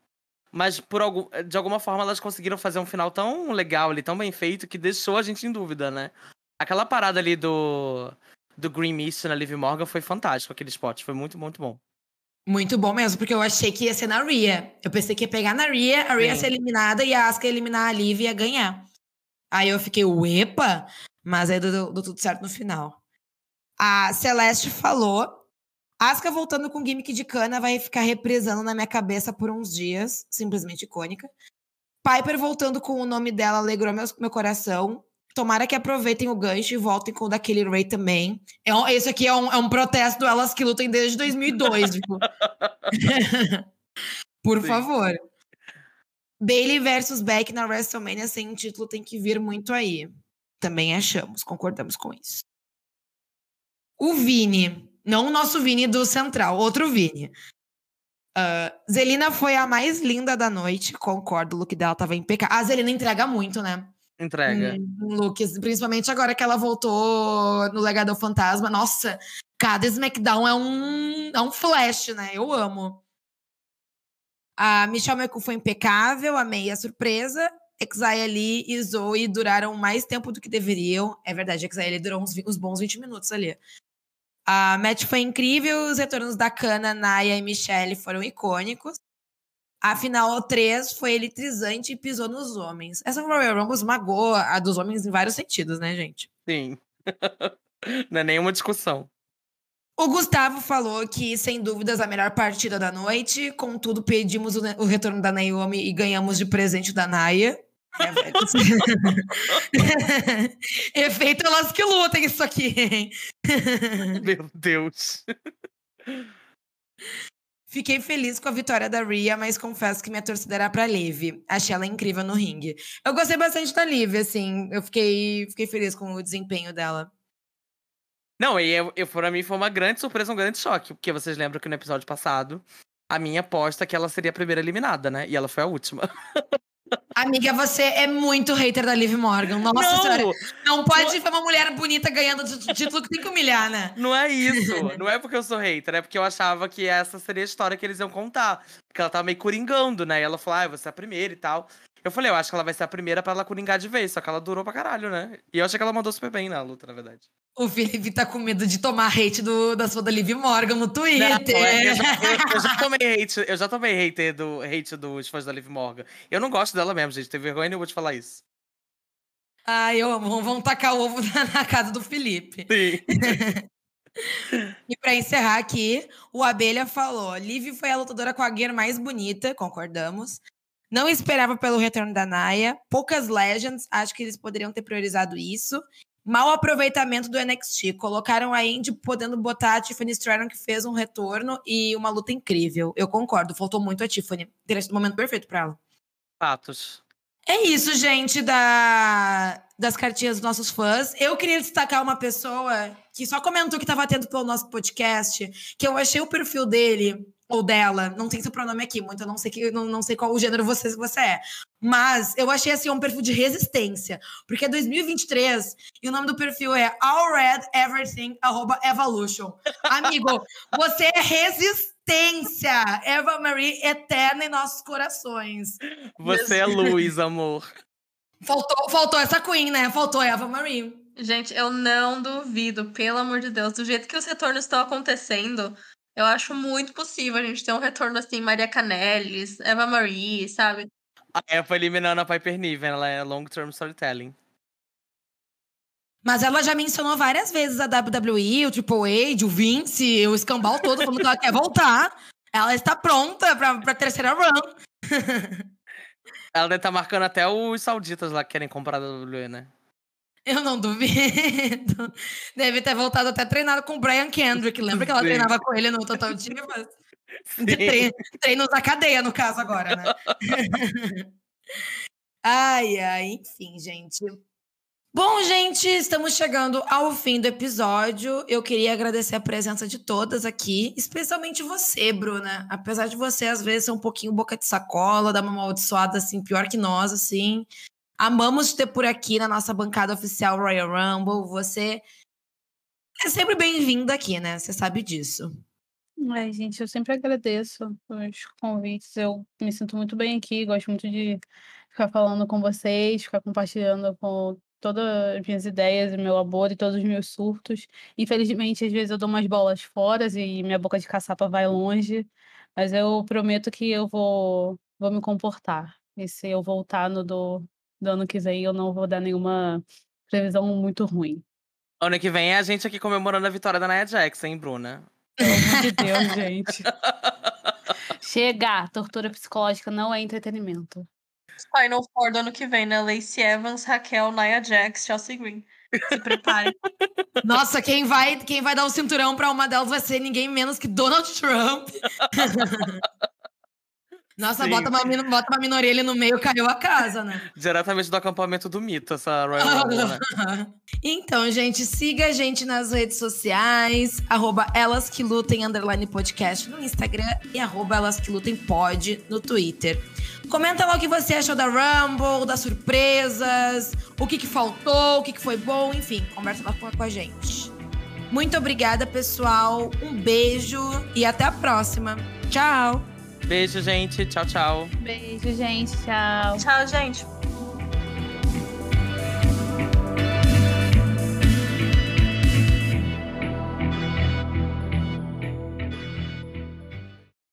mas por algum, de alguma forma elas conseguiram fazer um final tão legal ali, tão bem feito, que deixou a gente em dúvida, né? Aquela parada ali do, do Green Mist na Liv Morgan foi fantástico, aquele spot. Foi muito, muito bom. Muito bom mesmo, porque eu achei que ia ser na Rhea. Eu pensei que ia pegar na Rhea, a Rhea Sim. ser eliminada e a Asuka eliminar a Liv e ia ganhar. Aí eu fiquei, uepa! Mas aí deu, deu tudo certo no final. A Celeste falou: Asuka voltando com gimmick de cana vai ficar reprisando na minha cabeça por uns dias. Simplesmente icônica. Piper voltando com o nome dela alegrou meu, meu coração. Tomara que aproveitem o gancho e voltem com o daquele Ray também. É um- esse aqui é um, é um protesto elas que lutem desde 2002, viu? Por Sim. favor. Bailey versus Beck na WrestleMania sem título tem que vir muito aí. Também achamos, concordamos com isso. O Vini, não o nosso Vini do Central, outro Vini. Ah, Zelina foi a mais linda da noite, concordo, o look dela tava impecável. A Zelina entrega muito, né? Entrega. Looks, principalmente agora que ela voltou no Legado Fantasma. Nossa, cada SmackDown é um, é um flash, né? Eu amo. A Michelle McCool foi impecável, amei a surpresa. Exai ali e Zoe duraram mais tempo do que deveriam. É verdade, Exai ali durou uns, uns bons 20 minutos ali. A match foi incrível, os retornos da Kana, Naya e Michelle foram icônicos. A final 3 foi eletrizante e pisou nos homens. Essa Royal Rumble esmagou a dos homens em vários sentidos, né, gente? Sim. Não é nenhuma discussão. O Gustavo falou que, sem dúvidas, a melhor partida da noite. Contudo, pedimos o, o retorno da Naomi e ganhamos de presente da Naya. É, Efeito elas que lutem isso aqui? Meu Deus. Fiquei feliz com a vitória da Ria, mas confesso que minha torcida era pra Liv. Achei ela incrível no ringue. Eu gostei bastante da Liv, assim. Eu fiquei, fiquei feliz com o desempenho dela. Não, e eu, eu, pra mim foi uma grande surpresa, um grande choque. Porque vocês lembram que no episódio passado, a minha aposta é que ela seria a primeira eliminada, né? E ela foi a última. Amiga, você é muito hater da Liv Morgan. Nossa não, senhora. Não pode ser uma mulher bonita ganhando título que tem que humilhar, né? Não é isso. Não é porque eu sou hater, é porque eu achava que essa seria a história que eles iam contar. Porque ela tava meio coringando, né? E ela falou, ah, você é a primeira e tal. Eu falei, eu acho que ela vai ser a primeira pra ela coringar de vez, só que ela durou pra caralho, né? E eu achei que ela mandou super bem na luta, na verdade. O Felipe tá com medo de tomar hate do, da sua da Liv Morgan no Twitter. Não, eu, já, eu, eu, já, tomei hate, eu já tomei hate, do, hate dos fãs da Liv Morgan. Eu não gosto dela mesmo, gente. Tem vergonha eu vou te falar isso. Ah, eu amo. Vão tacar o ovo na, na casa do Felipe. Sim. e para encerrar aqui, o Abelha falou: Liv foi a lutadora com a gear mais bonita, concordamos. Não esperava pelo retorno da Naya. Poucas Legends, acho que eles poderiam ter priorizado isso. Mau aproveitamento do NXT. Colocaram a Indy podendo botar a Tiffany Stratton, que fez um retorno e uma luta incrível. Eu concordo, faltou muito a Tiffany. Teria sido o momento perfeito para ela. Fatos. É isso, gente, da, das cartinhas dos nossos fãs. Eu queria destacar uma pessoa que só comentou que estava atento pelo nosso podcast, que eu achei o perfil dele ou dela, não tem seu pronome aqui, muito eu não sei que não, não sei qual o gênero você você é. Mas eu achei assim um perfil de resistência, porque é 2023 e o nome do perfil é All Red Everything Evolution. Amigo, você é resistência, Eva Marie eterna em nossos corações. Você é luz, amor. Faltou, faltou essa Queen, né? Faltou Eva Marie. Gente, eu não duvido, pelo amor de Deus, do jeito que os retornos estão acontecendo, eu acho muito possível a gente ter um retorno assim, Maria Canelis, Eva Marie, sabe? A Eva eliminando a Piper Niven, ela é long term storytelling. Mas ela já mencionou várias vezes a WWE, o Triple H, o Vince, o escambau todo, falando que ela quer voltar. Ela está pronta para a terceira run. ela deve estar tá marcando até os sauditas lá que querem comprar a WWE, né? Eu não duvido. Deve ter voltado até treinado com o Brian Kendrick. Lembra que ela Sim. treinava com ele no Total Divas? Tre treinos da cadeia, no caso, agora, né? ai, ai, enfim, gente. Bom, gente, estamos chegando ao fim do episódio. Eu queria agradecer a presença de todas aqui, especialmente você, Bruna. Apesar de você, às vezes, ser um pouquinho boca de sacola, dar uma amaldiçoada, assim, pior que nós, assim. Amamos te ter por aqui na nossa bancada oficial Royal Rumble. Você é sempre bem-vinda aqui, né? Você sabe disso. Ai, gente, eu sempre agradeço os convites. Eu me sinto muito bem aqui, gosto muito de ficar falando com vocês, ficar compartilhando com todas as minhas ideias, meu labor e todos os meus surtos. Infelizmente, às vezes eu dou umas bolas fora e minha boca de caçapa vai longe, mas eu prometo que eu vou, vou me comportar. E se eu voltar no do, do ano que vem eu não vou dar nenhuma previsão muito ruim. Ano que vem é a gente aqui comemorando a vitória da Nia Jackson, hein, Bruna? Pelo amor de Deus, gente. Chega! Tortura psicológica não é entretenimento. Final Four do ano que vem, né? Lacey Evans, Raquel, Nia Jax, Chelsea Green. Se preparem. Nossa, quem vai, quem vai dar o um cinturão pra uma delas vai ser ninguém menos que Donald Trump. Nossa, bota uma, bota uma minoria ali no meio, caiu a casa, né? Diretamente do acampamento do mito, essa Royal Rumble, né? Então, gente, siga a gente nas redes sociais, arroba elas que lutem, underline podcast no Instagram e arroba elas que lutem pod no Twitter. Comenta lá o que você achou da Rumble, das surpresas, o que, que faltou, o que, que foi bom, enfim, conversa lá com a gente. Muito obrigada, pessoal. Um beijo e até a próxima. Tchau! Beijo, gente. Tchau, tchau. Beijo, gente. Tchau. Tchau, gente.